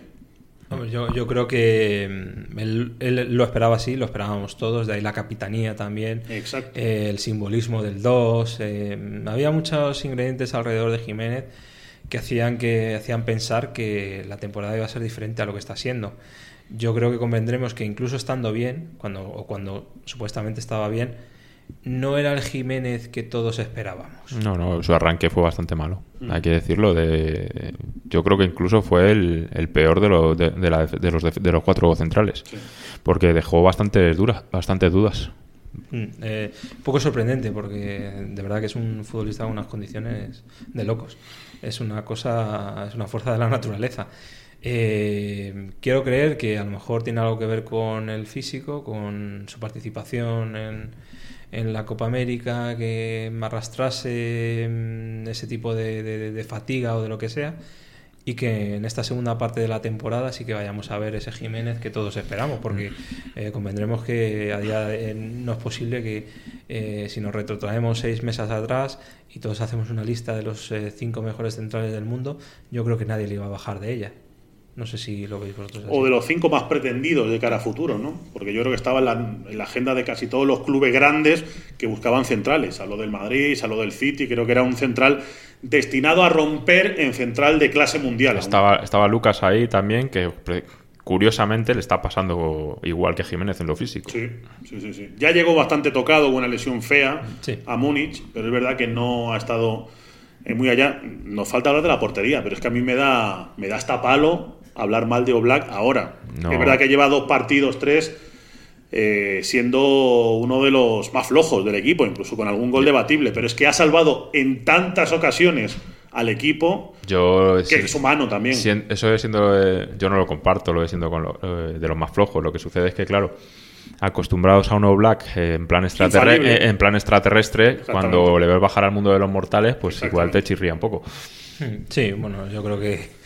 Yo, yo, creo que mm, él, lo esperaba así, lo esperábamos todos, de ahí la capitanía también, eh, el simbolismo del 2, eh, había muchos ingredientes alrededor de Jiménez que hacían, que hacían pensar que la temporada iba a ser diferente a lo que está siendo yo creo que convendremos que incluso estando bien, cuando, o cuando supuestamente estaba bien, no era el Jiménez que todos esperábamos. No, no, su arranque fue bastante malo, mm. hay que decirlo. De, yo creo que incluso fue el, peor de, lo, de, los, de, los cuatro centrales, porque dejó bastantes, duras, bastantes dudas. Mm, eh, poco sorprendente porque de verdad que es un futbolista con unas condiciones de locos. Es una cosa, es una fuerza de la naturaleza. Eh, quiero creer que a lo mejor tiene algo que ver con el físico, con su participación en, en la Copa América, que me arrastrase mm, ese tipo de, fatiga o de lo que sea, y que en esta segunda parte de la temporada sí que vayamos a ver ese Jiménez que todos esperamos, porque eh, convendremos que a día de, no es posible que eh, si nos retrotraemos seis meses atrás y todos hacemos una lista de los cinco mejores centrales del mundo, yo creo que nadie le iba a bajar de ella. No sé si lo veis vosotros. O de los cinco más pretendidos de cara a futuro, ¿no? Porque yo creo que estaba en la, agenda de casi todos los clubes grandes que buscaban centrales. Hablo del Madrid, hablo del City, creo que era un central destinado a romper en central de clase mundial. Estaba, estaba Lucas ahí también, que curiosamente le está pasando igual que Jiménez en lo físico. Sí, sí, sí. Ya llegó bastante tocado, con una lesión fea a Múnich, pero es verdad que no ha estado eh, muy allá. Nos falta hablar de la portería, pero es que a mí me da, me da hasta palo hablar mal de Oblak ahora. Es verdad que lleva dos partidos, tres, eh, siendo uno de los más flojos del equipo, incluso con algún gol debatible, pero es que ha salvado en tantas ocasiones al equipo yo, que es humano también. Eso es siendo, eh, yo no lo comparto, lo es siendo con eh, de los más flojos. Lo que sucede es que, claro, acostumbrados a un Black en plan, extraterrestre, en plan extraterrestre, cuando le ves bajar al mundo de los mortales, pues igual te chirría un poco. Sí, bueno, yo creo que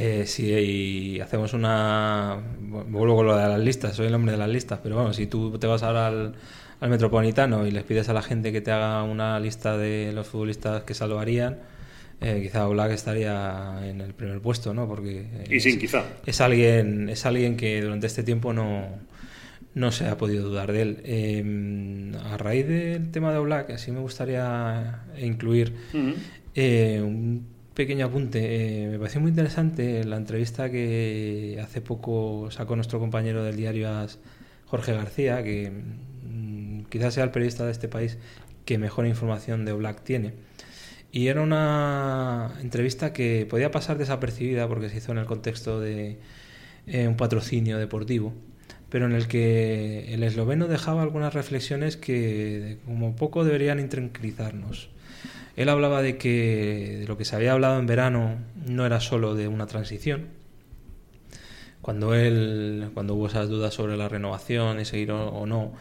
eh, si hacemos una. Vuelvo con lo de las listas, soy el hombre de las listas, pero bueno, si tú te vas ahora al, Metropolitano y les pides a la gente que te haga una lista de los futbolistas que salvarían, eh, quizá Black estaría en el primer puesto, ¿no? Porque. y sin, quizá. Es alguien, es alguien que durante este tiempo no, no se ha podido dudar de él. Em, a raíz del tema de Black, así me gustaría incluir eh, un pequeño apunte. Eh, me pareció muy interesante la entrevista que hace poco sacó nuestro compañero del diario Jorge García, que mm, quizás sea el periodista de este país que mejor información de Black tiene. Y era una entrevista que podía pasar desapercibida porque se hizo en el contexto de eh, un patrocinio deportivo, pero en el que el esloveno dejaba algunas reflexiones que como poco deberían intranquilizarnos. Él hablaba de que lo que se había hablado en verano no era solo de una transición. Cuando él, cuando hubo esas dudas sobre la renovación y seguir o, no,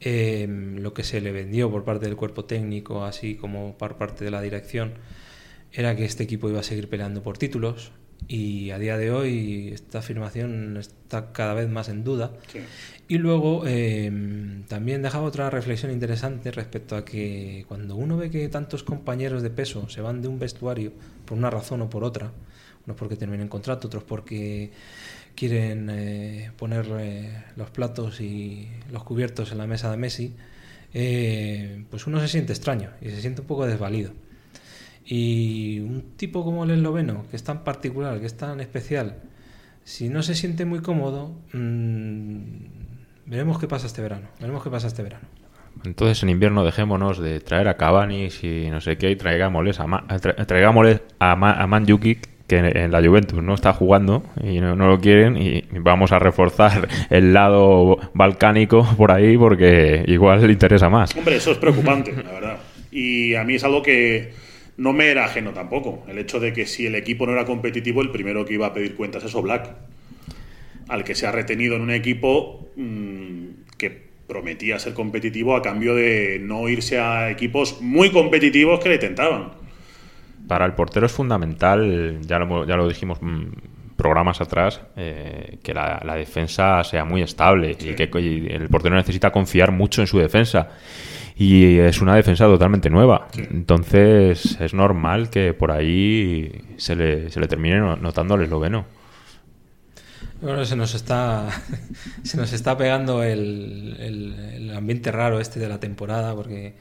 em, lo que se le vendió por parte del cuerpo técnico, así como por parte de la dirección, era que este equipo iba a seguir peleando por títulos, y a día de hoy esta afirmación está cada vez más en duda. Y luego eh, también dejaba otra reflexión interesante respecto a que cuando uno ve que tantos compañeros de peso se van de un vestuario por una razón o por otra, unos porque terminan contrato, otros porque quieren eh, poner eh, los platos y los cubiertos en la mesa de Messi, pues uno se siente extraño y se siente un poco desvalido. Y un tipo como el esloveno, que es tan particular, que es tan especial, si no se siente muy cómodo, mmm, veremos qué pasa este verano. Veremos qué pasa este verano. Entonces en invierno dejémonos de traer a Cavani y no sé qué y traigámosles a, Ma, traigámosles a, a Manjukic que en la Juventus no está jugando y no, no, lo quieren y vamos a reforzar [LAUGHS] el lado balcánico por ahí porque igual le interesa más. Hombre, eso es preocupante, la verdad. Y a mí es algo que no me era ajeno tampoco. El hecho de que si el equipo no era competitivo, el primero que iba a pedir cuentas es Black Al que se ha retenido en un equipo mm, que prometía ser competitivo a cambio de no irse a equipos muy competitivos que le tentaban. Para el portero es fundamental, ya lo, ya lo dijimos mm, programas atrás eh, que la, la defensa sea muy estable y que y el portero necesita confiar mucho en su defensa. Y es una defensa totalmente nueva. Entonces es normal que por ahí se le, se le termine no- notando el esloveno. Bueno, se nos está [LAUGHS] se nos está pegando el, el- ambiente raro este de la temporada porque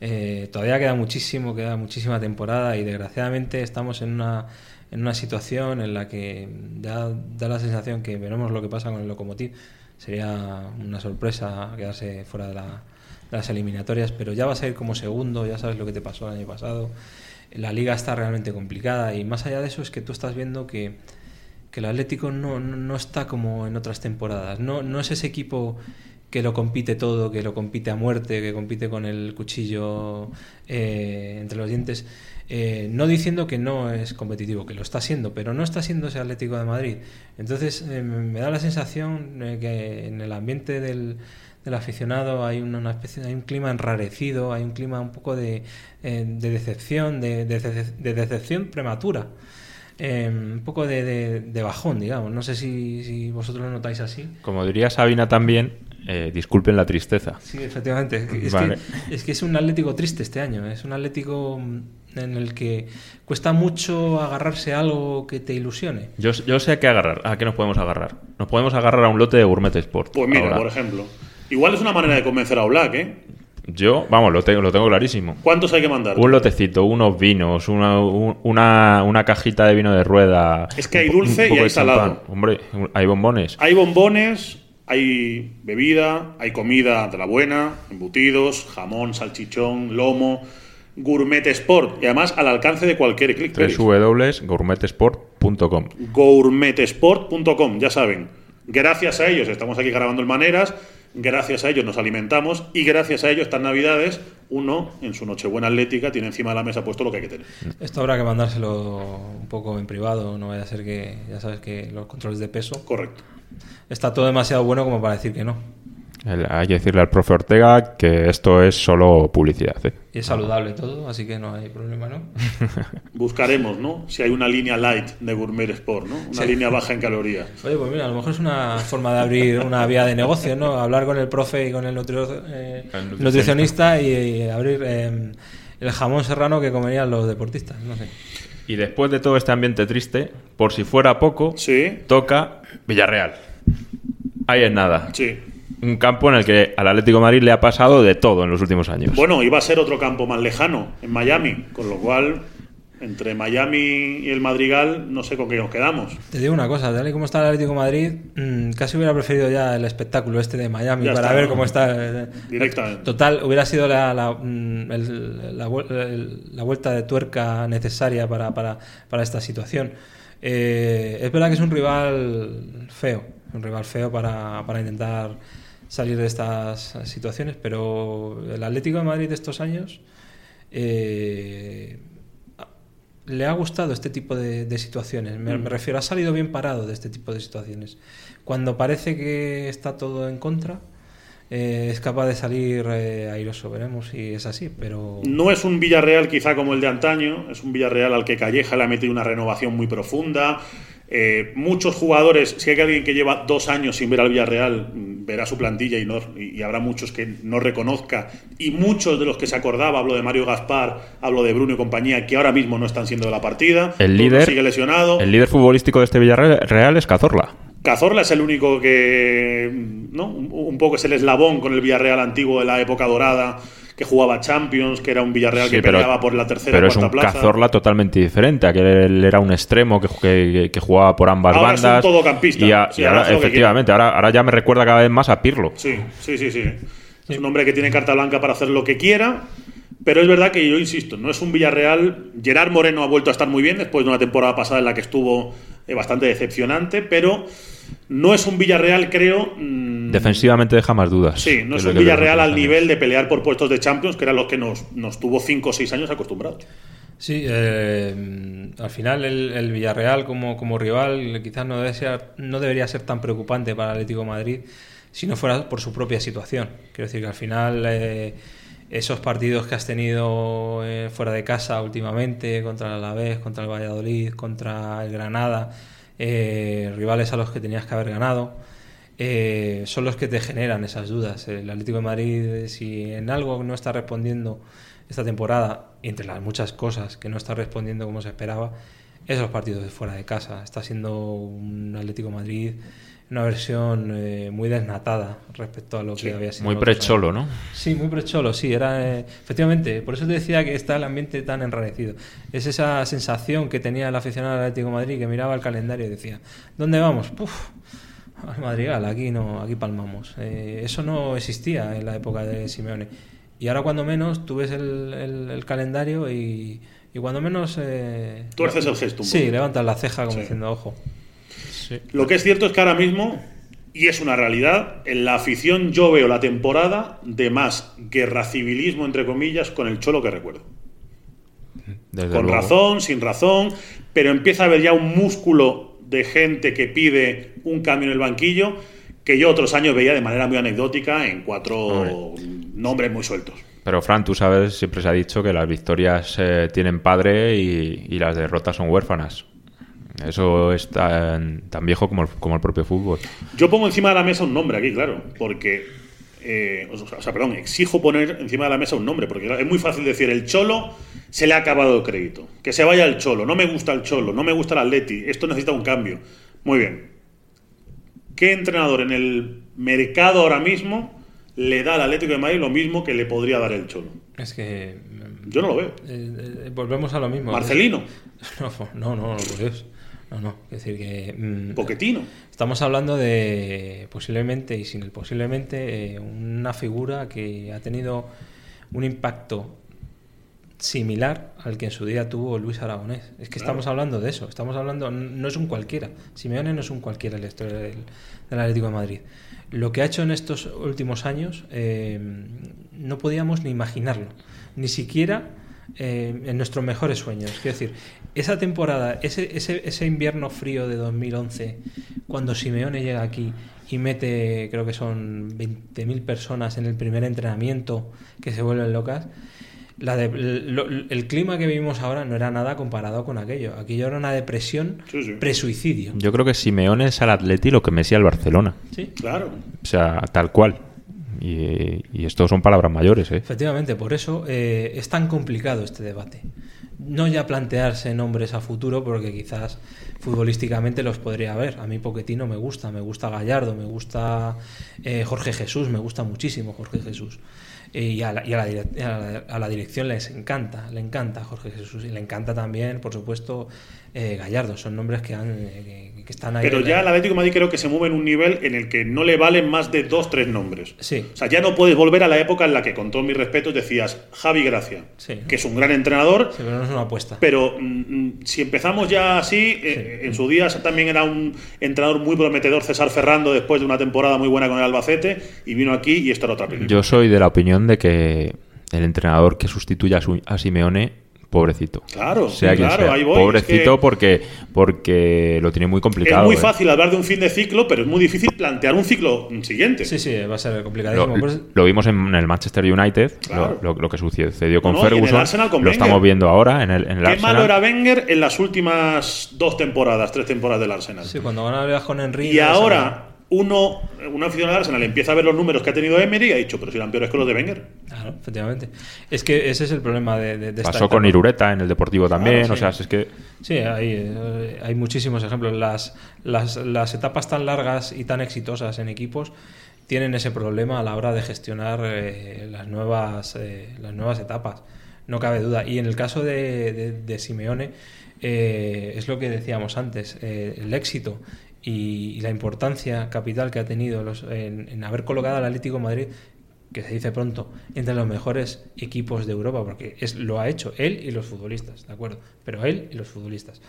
eh, todavía queda muchísimo, queda muchísima temporada y desgraciadamente estamos en una en una situación en la que ya da la sensación que veremos lo que pasa con el Lokomotiv. Sería una sorpresa quedarse fuera de, la- de las eliminatorias, pero ya vas a ir como segundo, ya sabes lo que te pasó el año pasado. La liga está realmente complicada y más allá de eso es que tú estás viendo que que el Atlético no, no, está como en otras temporadas. No, no es ese equipo que lo compite todo, que lo compite a muerte, que compite con el cuchillo eh, entre los dientes. Eh, no diciendo que no es competitivo, que lo está siendo, pero no está siendo ese Atlético de Madrid. Entonces eh, me da la sensación que en el ambiente del, del aficionado hay una, especie, hay un clima enrarecido, hay un clima un poco de, eh, de decepción, de, de, de decepción prematura. Eh, un poco de, de, de, bajón, digamos. No sé si, si, vosotros lo notáis así. Como diría Sabina también, eh, disculpen la tristeza. Sí, efectivamente. Es, vale. que, es, que, es un Atlético triste este año. Es un Atlético en el que cuesta mucho agarrarse a algo que te ilusione. Yo, yo sé a qué agarrar. ¿A qué nos podemos agarrar? Nos podemos agarrar a un lote de Gourmet Sport. Pues mira, ahora. por ejemplo. Igual es una manera de convencer a Black, ¿eh? Yo, vamos, lo tengo, lo tengo clarísimo. ¿Cuántos hay que mandar? Un lotecito, unos vinos, una, una, una cajita de vino de rueda. Es que hay dulce y hay salado. Hombre, hay bombones. Hay bombones, hay bebida, hay comida de la buena, embutidos, jamón, salchichón, lomo, gourmet sport. Y además al alcance de cualquier clic. www.gourmetesport.com Gourmetesport.com, ya saben. Gracias a ellos estamos aquí grabando el Maneras gracias a ellos nos alimentamos y gracias a ellos estas navidades uno en su nochebuena atlética tiene encima de la mesa puesto lo que hay que tener. Esto habrá que mandárselo un poco en privado, no vaya a ser que ya sabes que los controles de peso. Correcto. Está todo demasiado bueno como para decir que no. El, hay que decirle al profe Ortega que esto es solo publicidad. ¿eh? Y es saludable todo, así que no hay problema, ¿no? [LAUGHS] Buscaremos, ¿no? Si hay una línea light de Gourmet Sport, ¿no? Una sí. línea baja en calorías. Oye, pues mira, a lo mejor es una forma de abrir una vía de negocio, ¿no? Hablar con el profe y con el, nutri eh, el nutricionista y, y abrir eh, el jamón serrano que comerían los deportistas, no sé. Y después de todo este ambiente triste, por si fuera poco, sí. toca Villarreal. Ahí es nada. Sí un campo en el que al Atlético de Madrid le ha pasado de todo en los últimos años. Bueno, iba a ser otro campo más lejano, en Miami, con lo cual entre Miami y el Madrigal no sé con qué nos quedamos. Te digo una cosa, tal y como está el Atlético de Madrid, mmm, casi hubiera preferido ya el espectáculo este de Miami ya para está, ver cómo está. Directamente. Total, hubiera sido la, la, el, la, la vuelta de tuerca necesaria para, para, para esta situación. Eh, es verdad que es un rival feo, un rival feo para, para intentar salir de estas situaciones, pero el Atlético de Madrid de estos años eh, le ha gustado este tipo de, de situaciones. Me, me, refiero, ha salido bien parado de este tipo de situaciones. Cuando parece que está todo en contra, eh, es capaz de salir eh, airoso. Veremos si es así, pero... No es un Villarreal quizá como el de antaño, es un Villarreal al que Calleja le ha metido una renovación muy profunda. Eh, muchos jugadores, si hay alguien que lleva dos años sin ver al Villarreal, verá su plantilla y, no, y, y, habrá muchos que no reconozca. Y muchos de los que se acordaba, hablo de Mario Gaspar, hablo de Bruno y compañía, que ahora mismo no están siendo de la partida. El líder, sigue lesionado. El líder futbolístico de este Villarreal es Cazorla. Cazorla es el único que, ¿no? Un poco es el eslabón con el Villarreal antiguo de la época dorada que jugaba Champions, que era un Villarreal sí, que pero, peleaba por la tercera pero o cuarta es un plaza. Cazorla totalmente diferente. Aquel era un extremo que, que, que jugaba por ambas ahora bandas. Es un todocampista. Y, a, sí, y ahora, ahora efectivamente, ahora, ahora ya me recuerda cada vez más a Pirlo. Sí, sí, sí, sí. Es un hombre que tiene carta blanca para hacer lo que quiera. Pero es verdad que yo insisto, no es un Villarreal. Gerard Moreno ha vuelto a estar muy bien después de una temporada pasada en la que estuvo eh, bastante decepcionante, pero no es un Villarreal, creo. Mmm, Defensivamente deja más dudas. Sí, no es un Villarreal al nivel de pelear por puestos de Champions, que era lo que nos, nos tuvo 5 o 6 años acostumbrados. Sí, eh, al final el, el, Villarreal como, como rival quizás no, debe ser, no debería ser tan preocupante para el Atlético de Madrid si no fuera por su propia situación. Quiero decir que al final eh, esos partidos que has tenido eh, fuera de casa últimamente, contra el Alavés, contra el Valladolid, contra el Granada, eh, rivales a los que tenías que haber ganado. Eh, son los que te generan esas dudas. El Atlético de Madrid, si en algo no está respondiendo esta temporada, entre las muchas cosas que no está respondiendo como se esperaba, esos partidos de fuera de casa. Está siendo un Atlético de Madrid una versión eh, muy desnatada respecto a lo que había sido. Muy precholo. ¿no? Sí, muy precholo, sí. Era, eh, efectivamente, por eso te decía que está el ambiente tan enrarecido. Es esa sensación que tenía el aficionado del Atlético de Madrid que miraba el calendario y decía, ¿dónde vamos? Puf, al Madrigal, aquí no, aquí palmamos. Eh, eso no existía en la época de Simeone. Y ahora cuando menos tú ves el, el- el calendario y, y cuando menos... Eh, Tuerces el gesto un Sí, poco. levantas la ceja como Sí. diciendo, ojo. Lo que es cierto es que ahora mismo, y es una realidad, en la afición yo veo la temporada de más guerra civilismo, entre comillas, con el cholo que recuerdo. Desde Con luego. razón, sin razón, pero empieza a haber ya un músculo de gente que pide un cambio en el banquillo que yo otros años veía de manera muy anecdótica en cuatro nombres muy sueltos. Pero Fran, tú sabes, siempre se ha dicho que las victorias eh, tienen padre y, y las derrotas son huérfanas. Eso es tan, tan viejo como el, como el propio fútbol. Yo pongo encima de la mesa un nombre aquí, claro, porque. Eh, o sea, perdón, exijo poner encima de la mesa un nombre, porque es muy fácil decir el cholo se le ha acabado el crédito. Que se vaya el cholo, no me gusta el cholo, no me gusta el atleti, esto necesita un cambio. Muy bien. ¿Qué entrenador en el mercado ahora mismo le da al Atlético de Madrid lo mismo que le podría dar el cholo? Es que... Yo no lo veo. eh, eh, volvemos a lo mismo. Marcelino, [LAUGHS] No, no, no, por Dios. No, no. Es decir, que... mm, Poquetino. Estamos hablando de posiblemente, y sin el posiblemente, eh, una figura que ha tenido un impacto similar al que en su día tuvo Luis Aragonés. Es que Claro. estamos hablando de eso, estamos hablando, no es un cualquiera. Simeone no es un cualquiera en la historia del, del Atlético de Madrid. Lo que ha hecho en estos últimos años eh, no podíamos ni imaginarlo, ni siquiera eh, en nuestros mejores sueños. Quiero decir, esa temporada, ese, ese, ese invierno frío de 2011, cuando Simeone llega aquí y mete, creo que son 20.000 personas en el primer entrenamiento que se vuelven locas, la de- lo- el clima que vivimos ahora no era nada comparado con aquello. Aquello era una depresión Sí, sí. presuicidio. Yo creo que Simeone es al Atleti lo que Messi al Barcelona. Sí, Claro. O sea, tal cual. Y, y esto son palabras mayores, ¿eh? Efectivamente, por eso eh, es tan complicado este debate. No ya plantearse nombres a futuro, porque quizás futbolísticamente los podría haber. A mí Poquetino me gusta, me gusta Gallardo, me gusta eh, Jorge Jesús, me gusta muchísimo Jorge Jesús. Eh, y, a la, a la- a la dirección les encanta, le encanta Jorge Jesús. Y le encanta también, por supuesto, eh, Gallardo. Son nombres que, han, eh, que, que están ahí. Pero ya el Atlético de Madrid creo que se mueve en un nivel en el que no le valen más de dos, tres nombres. Sí. O sea, ya no puedes volver a la época en la que, con todos mis respetos, decías Javi Gracia, Sí. que es un gran entrenador, Sí, pero no es una apuesta. pero mm, mm, si empezamos ya así, eh, en su día también era un entrenador muy prometedor César Ferrando después de una temporada muy buena con el Albacete y vino aquí y esto era otra película. Yo soy de la opinión de que el entrenador que sustituya a, su- a Simeone, pobrecito. Claro, sea quien claro, sea. ahí voy, Pobrecito es que- porque, porque lo tiene muy Es complicado. muy ¿eh? fácil hablar de un fin de ciclo, pero es muy difícil plantear un ciclo siguiente. Sí, sí, va a ser complicadísimo. Lo vimos en el Manchester United, Claro. lo, lo- lo que sucedió con No, no, y en el Ferguson. Arsenal con lo estamos viendo ahora en el, en el Qué Arsenal. malo era Wenger en las últimas dos temporadas, tres temporadas del Arsenal. Sí, cuando ganaba con Henry. Y ahora uno, un aficionado del Arsenal empieza a ver los números que ha tenido Emery y ha dicho, pero si eran peores que los de Wenger. Claro, efectivamente. Es que ese es el problema de, de, de esta Pasó con. Irureta en el Deportivo también. sí. O sea, es que Sí, hay, eh, hay muchísimos ejemplos. Las, las, las etapas tan largas y tan exitosas en equipos tienen ese problema a la hora de gestionar eh, las, nuevas, eh, las nuevas etapas. No cabe duda. Y en el caso de, de- de Simeone, eh, es lo que decíamos antes, eh, el éxito y, la importancia capital que ha tenido los- en, haber colocado al Atlético Madrid que se dice pronto, entre los mejores equipos de Europa, porque es, lo ha hecho él y los futbolistas, ¿de acuerdo? Pero él y los futbolistas.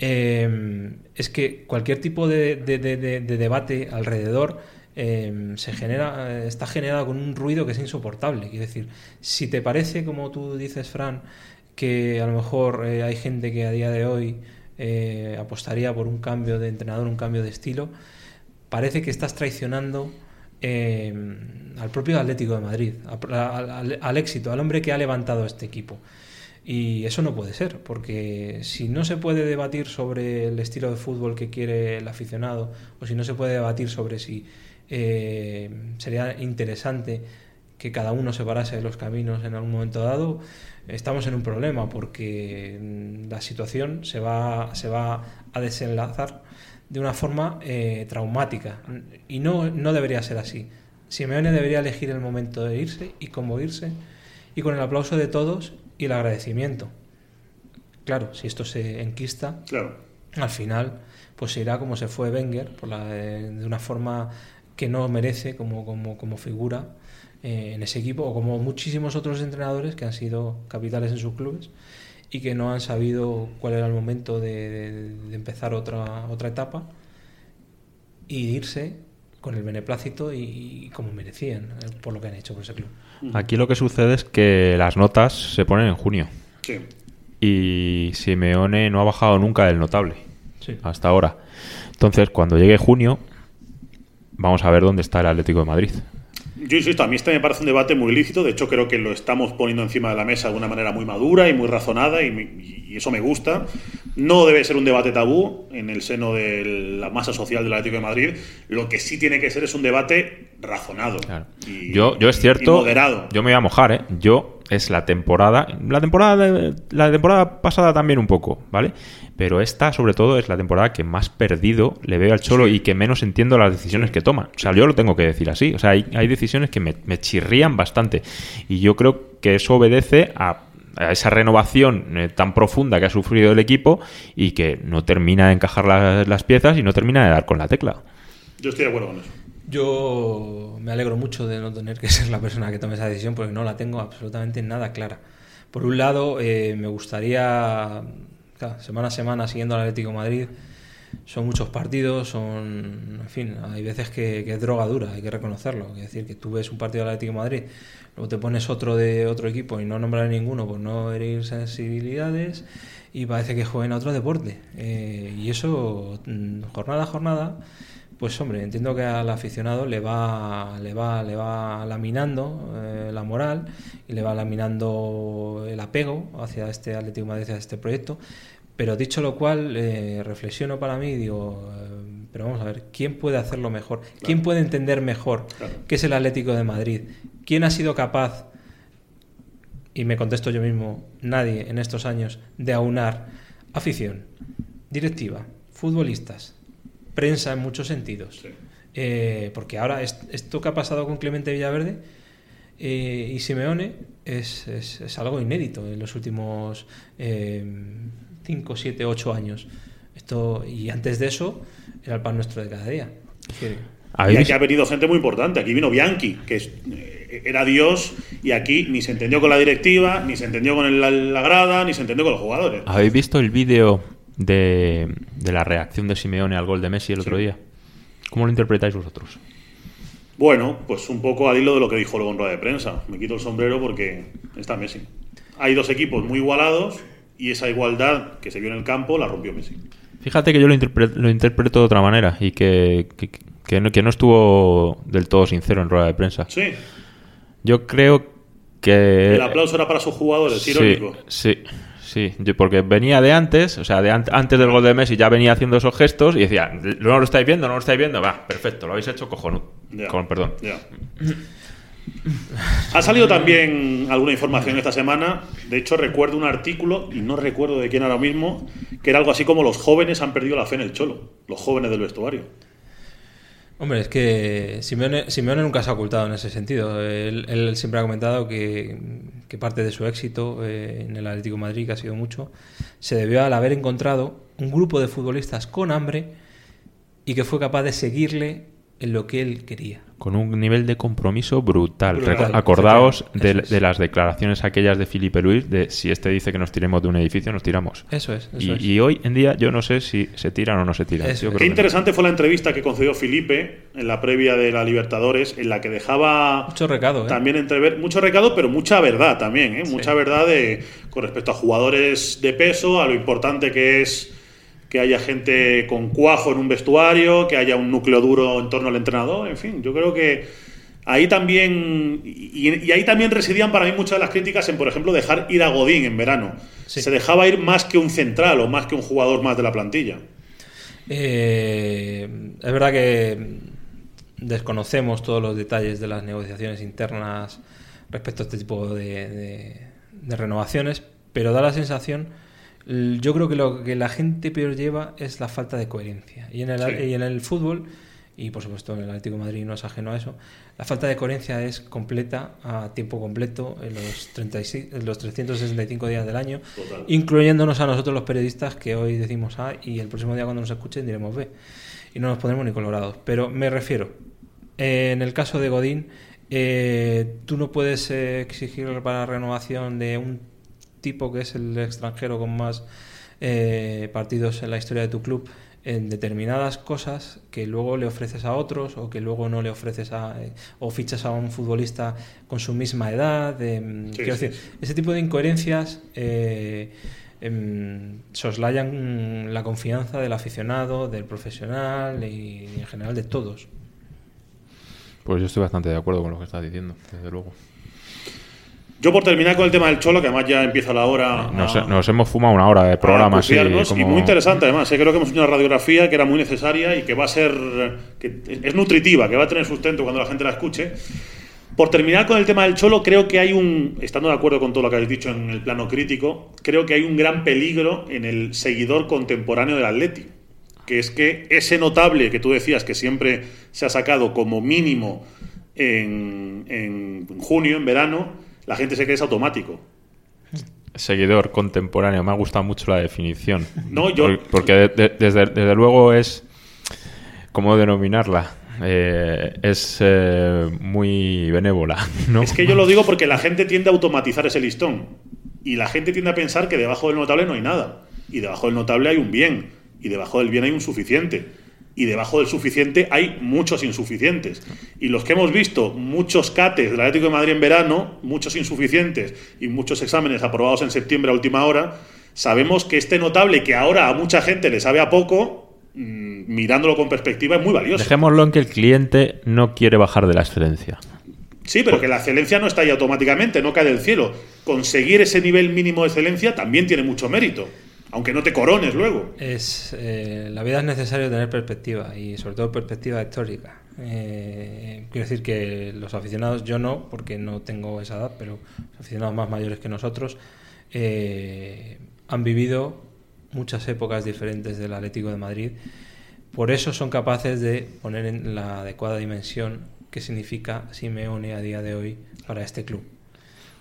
Eh, es que cualquier tipo de, de- de- de- de debate alrededor eh, se genera, está generado con un ruido que es insoportable. Quiero decir, si te parece, como tú dices, Fran, que a lo mejor eh, hay gente que a día de hoy eh, apostaría por un cambio de entrenador, un cambio de estilo, parece que estás traicionando eh, al propio Atlético de Madrid, al éxito, al hombre que ha levantado este equipo. Y eso no puede ser, porque si no se puede debatir sobre el estilo de fútbol que quiere el aficionado, o si no se puede debatir sobre si eh, sería interesante que cada uno separase de los caminos en algún momento dado, estamos en un problema, porque mm, la situación se va, se va a desenlazar de una forma eh, traumática. Y no, no debería ser así. Simeone debería elegir el momento de irse y cómo irse, y con el aplauso de todos y el agradecimiento. Claro, si esto se enquista, Claro. al final pues se irá como se fue Wenger, por la, eh, de una forma que no merece como, como, como figura eh, en ese equipo, o como muchísimos otros entrenadores que han sido capitales en sus clubes y que no han sabido cuál era el momento de, de- de empezar otra, otra etapa y irse con el beneplácito y, y como merecían eh, por lo que han hecho con ese club. Aquí lo que sucede es que las notas se ponen en junio. Sí. Y Simeone no ha bajado nunca del notable. Sí. Hasta ahora. Entonces, cuando llegue junio, vamos a ver dónde está el Atlético de Madrid. Yo insisto, a mí este me parece un debate muy lícito. De hecho, creo que lo estamos poniendo encima de la mesa de una manera muy madura y muy razonada, y, eso me gusta. No debe ser un debate tabú en el seno de la masa social del Atlético de Madrid. Lo que sí tiene que ser es un debate razonado. Claro. y- yo, yo es y cierto. moderado. Yo me voy a mojar, ¿eh? Yo es la temporada. La temporada, de- la temporada pasada también un poco, ¿vale? Pero esta, sobre todo, es la temporada que más perdido le veo al Cholo y que menos entiendo las decisiones que toma. O sea, yo lo tengo que decir así. O sea, hay, hay decisiones que me, me chirrían bastante. Y yo creo que eso obedece a a esa renovación eh, tan profunda que ha sufrido el equipo y que no termina de encajar las, las piezas y no termina de dar con la tecla. Yo estoy de acuerdo con eso. Yo me alegro mucho de no tener que [LAUGHS] ser la persona que tome esa decisión porque no la tengo absolutamente nada clara. Por un lado, eh, me gustaría, semana a semana siguiendo al Atlético Madrid, son muchos partidos, son, en fin, hay veces que, es droga dura, hay que reconocerlo. Es decir, que tú ves un partido del Atlético Madrid, luego te pones otro de otro equipo y no nombrar ninguno por no herir sensibilidades y parece que jueguen a otro deporte. Eh, y eso, mm, jornada a jornada, pues hombre, entiendo que al aficionado le va, le va, le va laminando eh, la moral y le va laminando el apego hacia este Atlético de Madrid, hacia este proyecto. Pero dicho lo cual, eh, reflexiono para mí y digo, eh, pero vamos a ver, ¿quién puede hacerlo mejor? ¿Quién puede entender mejor Claro. qué es el Atlético de Madrid? ¿Quién ha sido capaz, y me contesto yo mismo, nadie en estos años, de aunar afición, directiva, futbolistas, prensa en muchos sentidos? Sí. Eh, porque ahora es- esto que ha pasado con Clemente Villaverde eh, y Simeone es, es- es algo inédito en los últimos 5, 7, 8 años. Esto, y antes de eso era el pan nuestro de cada día. Y ¿Habéis aquí ha venido gente muy importante. Aquí vino Bianchi, que es- eh, era Dios, y aquí ni se entendió con la directiva, ni se entendió con el- la, la grada, ni se entendió con los jugadores. ¿Habéis visto el vídeo de, de la reacción de Simeone al gol de Messi el otro día? ¿Cómo lo interpretáis vosotros? Bueno, pues un poco al hilo de lo que dijo luego en rueda de prensa. Me quito el sombrero porque está Messi. Hay dos equipos muy igualados y esa igualdad que se vio en el campo la rompió Messi. Fíjate que yo lo, interpre- lo interpreto de otra manera y que, que, que no, que no estuvo del todo sincero en rueda de prensa. Sí, Yo creo que... el aplauso era para sus jugadores, sí, irónico. sí, sí, porque venía de antes, o sea, de an- antes del gol de Messi ya venía haciendo esos gestos y decía, ¿no lo estáis viendo? ¿No lo estáis viendo? Va, perfecto, lo habéis hecho cojonudo. Ya, Con perdón. Ha salido también alguna información esta semana. De hecho, recuerdo un artículo, y no recuerdo de quién ahora mismo, que era algo así como los jóvenes han perdido la fe en el cholo. Los jóvenes del vestuario. Hombre, es que Simeone, Simeone nunca se ha ocultado en ese sentido. Él, él siempre ha comentado que, parte de su éxito eh, en el Atlético Madrid, que ha sido mucho, se debió al haber encontrado un grupo de futbolistas con hambre y que fue capaz de seguirle en lo que él quería. Con un nivel de compromiso brutal. Acordaos de, eso es. de las declaraciones aquellas de Felipe Luis de si este dice que nos tiremos de un edificio, nos tiramos. Eso es. Eso Y, es. y hoy en día yo no sé si se tiran o no se tiran. Yo creo Qué no. interesante fue la entrevista que concedió Felipe en la previa de la Libertadores, en la que dejaba Mucho recado, ¿eh? también entrever mucho recado, pero mucha verdad también, ¿eh? mucha verdad de, con respecto a jugadores de peso, a lo importante que es que haya gente con cuajo en un vestuario, que haya un núcleo duro en torno al entrenador, en fin, yo creo que ahí también y, ahí también residían para mí muchas de las críticas en, por ejemplo, dejar ir a Godín en verano. Se dejaba ir más que un central o más que un jugador más de la plantilla. Eh, es verdad que desconocemos todos los detalles de las negociaciones internas respecto a este tipo de, renovaciones, pero da la sensación, yo creo que lo que la gente peor lleva es la falta de coherencia. Y en el, y en el fútbol y por supuesto en el Atlético de Madrid no es ajeno a eso, la falta de coherencia es completa a tiempo completo en los, 36, los 365 días del año, incluyéndonos a nosotros los periodistas que hoy decimos A y el próximo día cuando nos escuchen diremos B. Y no nos pondremos ni colorados. Pero me refiero, en el caso de Godín, eh, tú no puedes eh, exigir para la renovación de un tipo que es el extranjero con más eh, partidos en la historia de tu club en determinadas cosas que luego le ofreces a otros o que luego no le ofreces a o fichas a un futbolista con su misma edad mm, quiero decir ese tipo de incoherencias eh, em, soslayan la confianza del aficionado del profesional y en general de todos. Pues yo estoy bastante de acuerdo con lo que estás diciendo desde luego yo por terminar con el tema del Cholo, que además ya empieza la hora... Nos, hemos fumado una hora de programa así. Y muy interesante además. ¿eh? Creo que hemos hecho una radiografía que era muy necesaria y que va a ser... que es nutritiva, que va a tener sustento cuando la gente la escuche. Por terminar con el tema del Cholo, creo que hay un... Estando de acuerdo con todo lo que habéis dicho en el plano crítico, creo que hay un gran peligro en el seguidor contemporáneo del Atleti. Que es que ese notable que tú decías que siempre se ha sacado como mínimo en, en junio, en verano la gente se cree es automático. Seguidor contemporáneo, me ha gustado mucho la definición. No, yo. Porque desde, luego es. ¿Cómo denominarla? Eh, es eh, muy benévola. [LAUGHS] ¿no? Es que yo lo digo porque la gente tiende a automatizar ese listón. Y la gente tiende a pensar que debajo del notable no hay nada. Y debajo del notable hay un bien. Y debajo del bien hay un suficiente y debajo del suficiente hay muchos insuficientes. Y los que hemos visto, muchos cates del Atlético de Madrid en verano, muchos insuficientes y muchos exámenes aprobados en septiembre a última hora, sabemos que este notable que ahora a mucha gente le sabe a poco, mm, mirándolo con perspectiva, es muy valioso. Dejémoslo en que el cliente no quiere bajar de la excelencia. Sí, pero que la excelencia no está ahí automáticamente, no cae del cielo. Conseguir ese nivel mínimo de excelencia también tiene mucho mérito aunque no te corones luego. Es, eh, la vida es necesario tener perspectiva y sobre todo perspectiva histórica. Eh, quiero decir que los aficionados, yo no, porque no tengo esa edad, pero los aficionados más mayores que nosotros eh, han vivido muchas épocas diferentes del Atlético de Madrid. Por eso son capaces de poner en la adecuada dimensión qué significa Simeone a día de hoy para este club.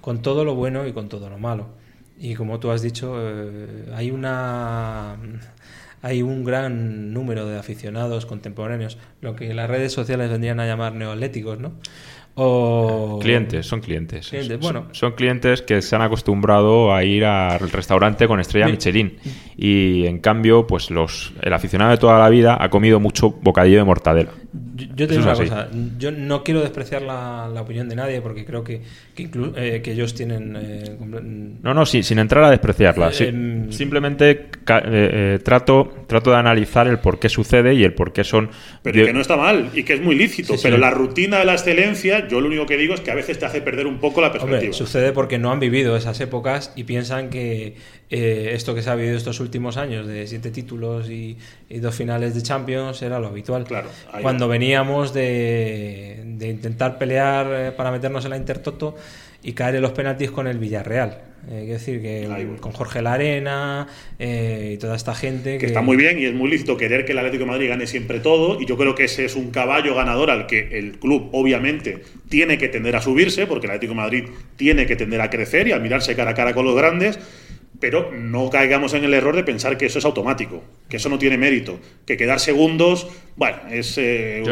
Con todo lo bueno y con todo lo malo. Y como tú has dicho, eh, hay una hay un gran número de aficionados contemporáneos, lo que las redes sociales vendrían a llamar neoatléticos, ¿no? O... Clientes, son clientes. bueno. Son, clientes que se han acostumbrado a ir al restaurante con estrella Michelin. Y en cambio, pues los el aficionado de toda la vida ha comido mucho bocadillo de mortadela. Yo, te digo una cosa, yo no quiero despreciar la, opinión de nadie porque creo que, que, eh, ellos tienen... Eh, no, no, sin entrar a despreciarla. Eh, simplemente trato, trato de analizar el por qué sucede y el por qué son... Pero que no está mal y que es muy lícito, pero la rutina de la excelencia, yo lo único que digo es que a veces te hace perder un poco la perspectiva. sucede porque no han vivido esas épocas y piensan que esto que se ha vivido estos últimos años de siete títulos y, dos finales de Champions era lo habitual. Claro, Cuando veníamos de, intentar pelear eh, para meternos en la Intertoto y caer en los penaltis con el Villarreal. Eh, decir que con Jorge Larena eh, y toda esta gente. Que, está muy bien y es muy lícito querer que el Atlético de Madrid gane siempre todo. Y yo creo que ese es un caballo ganador al que el club, obviamente, tiene que tender a subirse, porque el Atlético de Madrid tiene que tender a crecer y a mirarse cara a cara con los grandes pero no caigamos en el error de pensar que eso es automático, que eso no tiene mérito, que quedar segundos, bueno, es eh,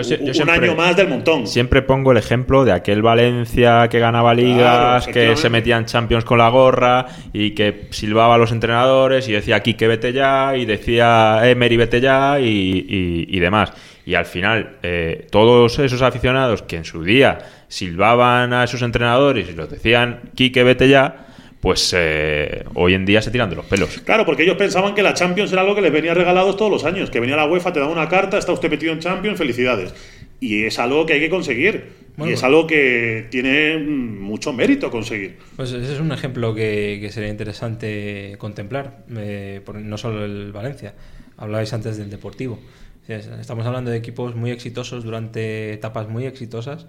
un año más del montón. Siempre pongo el ejemplo de aquel Valencia que ganaba ligas, que se metía en Champions con la gorra y que silbaba a los entrenadores y decía aquí que vete ya y decía Emery vete ya y, demás. Y al final, eh, todos esos aficionados que en su día silbaban a esos entrenadores y los decían Quique vete ya, pues eh, hoy en día se tiran de los pelos. Claro, porque ellos pensaban que la Champions era algo que les venía regalado todos los años, que venía la UEFA, te da una carta, está usted metido en Champions, felicidades. y es algo que hay que conseguir. y es algo que tiene mucho mérito conseguir. Pues ese es un ejemplo que, sería interesante contemplar, eh, no solo el Valencia. Hablabais antes del Deportivo. Estamos hablando de equipos muy exitosos durante etapas muy exitosas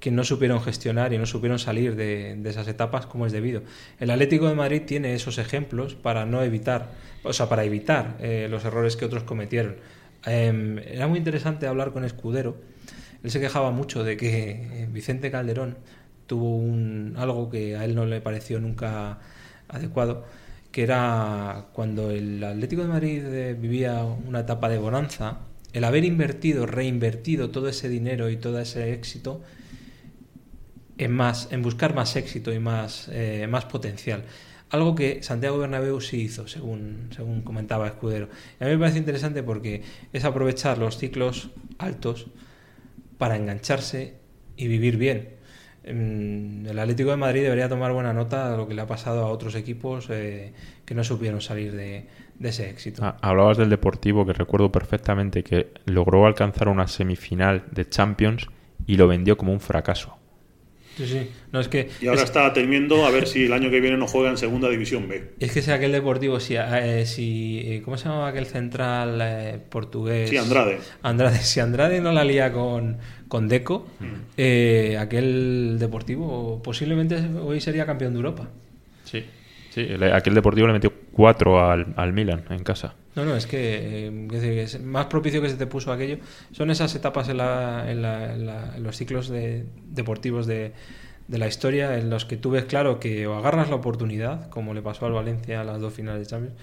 que no supieron gestionar y no supieron salir de, esas etapas como es debido. El Atlético de Madrid tiene esos ejemplos para no evitar, o sea, para evitar eh, los errores que otros cometieron. Em, era muy interesante hablar con Escudero. Él se quejaba mucho de que eh, Vicente Calderón tuvo un, algo que a él no le pareció nunca adecuado, que era cuando el Atlético de Madrid eh, vivía una etapa de bonanza, el haber invertido, reinvertido todo ese dinero y todo ese éxito en, buscar más éxito y más, eh, más potencial. Algo que Santiago Bernabéu sí hizo, según, según comentaba Escudero. Y a mí me parece interesante porque es aprovechar los ciclos altos para engancharse y vivir bien. Mm, el Atlético de Madrid debería tomar buena nota de lo que le ha pasado a otros equipos eh, que no supieron salir de, ese éxito. Ah, hablabas del Deportivo, que recuerdo perfectamente que logró alcanzar una semifinal de Champions y lo vendió como un fracaso. Sí, sí. No, es que, y ahora está temiendo a ver si el año que viene no juega en Segunda División B. Es que si aquel Deportivo, si, eh, si eh, ¿cómo se llamaba aquel central eh, portugués? Sí, Andrade. Andrade. Si Andrade no la lía con, con Deco, mm. aquel Deportivo posiblemente hoy sería campeón de Europa. Sí. Sí, aquel Deportivo le metió cuatro al, al Milan en casa. No, no, es que, eh, es más propicio que se te puso aquello. Son esas etapas en, la, en, la, en, los ciclos de, deportivos de, de, la historia en los que tú ves claro que o agarras la oportunidad, como le pasó al Valencia a las dos finales de Champions,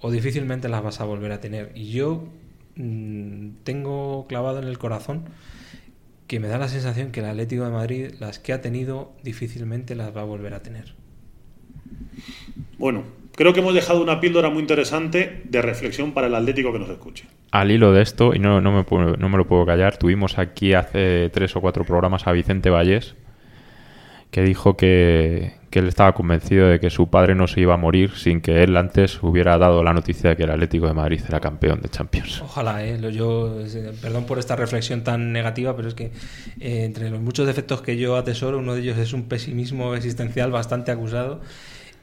o difícilmente las vas a volver a tener. Y yo mm, tengo clavado en el corazón que me da la sensación que el Atlético de Madrid, las que ha tenido, difícilmente las va a volver a tener. Bueno, creo que hemos dejado una píldora muy interesante de reflexión para el Atlético que nos escuche. Al hilo de esto, y no, no, me, no me lo puedo callar, tuvimos aquí hace tres o cuatro programas a Vicente Vallés, que dijo que, él estaba convencido de que su padre no se iba a morir sin que él antes hubiera dado la noticia de que el Atlético de Madrid era campeón de Champions. Ojalá, ¿eh? yo, perdón por esta reflexión tan negativa, pero es que eh, entre los muchos defectos que yo atesoro, uno de ellos es un pesimismo existencial bastante acusado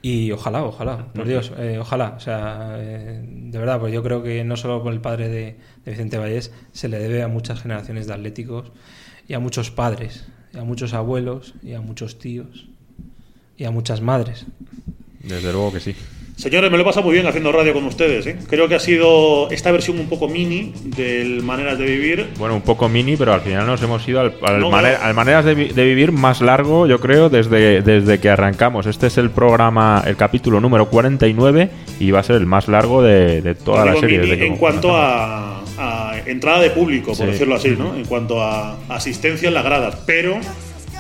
y ojalá, ojalá, por Dios, eh, ojalá. O sea, eh, de verdad, pues yo creo que no solo por el padre de, Vicente Vallés, se le debe a muchas generaciones de atléticos y a muchos padres, y a muchos abuelos, y a muchos tíos, y a muchas madres. Desde luego que sí. Señores, me lo he pasado muy bien haciendo radio con ustedes. ¿eh? Creo que ha sido esta versión un poco mini del Maneras de Vivir. Bueno, un poco mini, pero al final nos hemos ido al, Maneras de, Vivir más largo, yo creo, desde, desde que arrancamos. Este es el programa, el capítulo número 49 y va a ser el más largo de, toda la serie. en cuanto a, entrada de público, por decirlo así, ¿no? En cuanto a asistencia en las gradas. Pero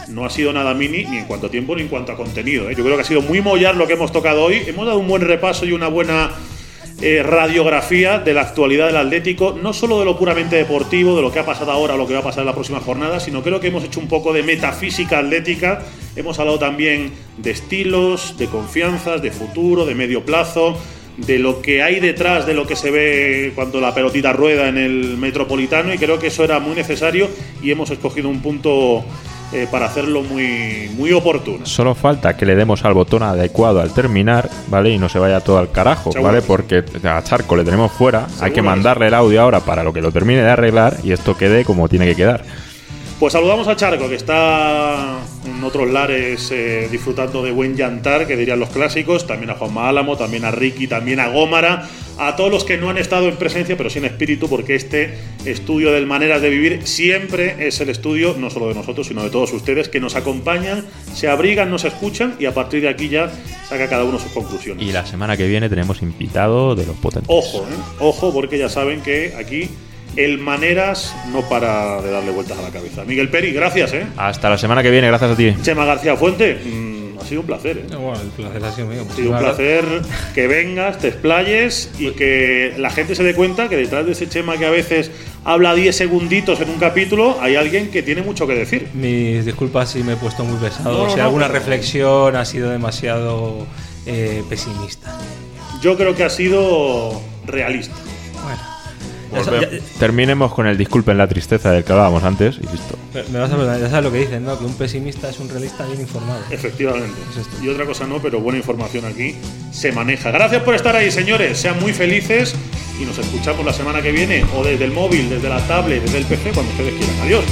no ha sido nada mini ni en cuanto a tiempo ni en cuanto a contenido. ¿eh? Yo creo que ha sido muy mollar lo que hemos tocado hoy. Hemos dado un buen repaso y una buena eh, radiografía de la actualidad del Atlético, no solo de lo puramente deportivo, de lo que ha pasado ahora o lo que va a pasar en la próxima jornada, sino creo que hemos hecho un poco de metafísica atlética. Hemos hablado también de estilos, de confianzas, de futuro, de medio plazo de lo que hay detrás de lo que se ve cuando la pelotita rueda en el metropolitano y creo que eso era muy necesario y hemos escogido un punto eh, para hacerlo muy, muy oportuno. Solo falta que le demos al botón adecuado al terminar, ¿vale? Y no se vaya todo al carajo, ¿vale? Porque a Charco le tenemos fuera, hay que mandarle el audio ahora para lo que lo termine de arreglar y esto quede como tiene que quedar. Pues saludamos a Charco, que está en otros lares eh, disfrutando de buen llantar, que dirían los clásicos, también a Juan Álamo, también a Ricky, también a Gómara, a todos los que no han estado en presencia, pero sí en espíritu, porque este estudio del Maneras de Vivir siempre es el estudio, no solo de nosotros, sino de todos ustedes, que nos acompañan, se abrigan, nos escuchan y a partir de aquí ya saca cada uno sus conclusiones. Y la semana que viene tenemos invitado de los potentes. Ojo, ¿eh? ojo, porque ya saben que aquí el Maneras no para de darle vueltas a la cabeza. Miguel Peri, gracias, ¿eh? Hasta la semana que viene, gracias a ti. Chema García Fuente, mm, ha sido un placer, ¿eh? Bueno, el placer ha sido mío. Ha sido un placer que vengas, te explayes y que la gente se dé cuenta que detrás de ese Chema que a veces habla 10 segunditos en un capítulo, hay alguien que tiene mucho que decir. Mis disculpas si me he puesto muy pesado, si alguna reflexión ha sido demasiado eh, pesimista. Yo creo que ha sido realista. Bueno. Terminemos con el disculpen la tristeza del que hablábamos antes y listo. Me- vas a preguntar, ya sabes lo que dicen, ¿no? Que un pesimista es un realista bien informado. Efectivamente. Es. Y otra cosa no, pero buena información aquí se maneja. Gracias por estar ahí, señores. Sean muy felices y nos escuchamos la semana que viene o desde el móvil, desde la tablet, desde el PC, cuando ustedes quieran. Adiós.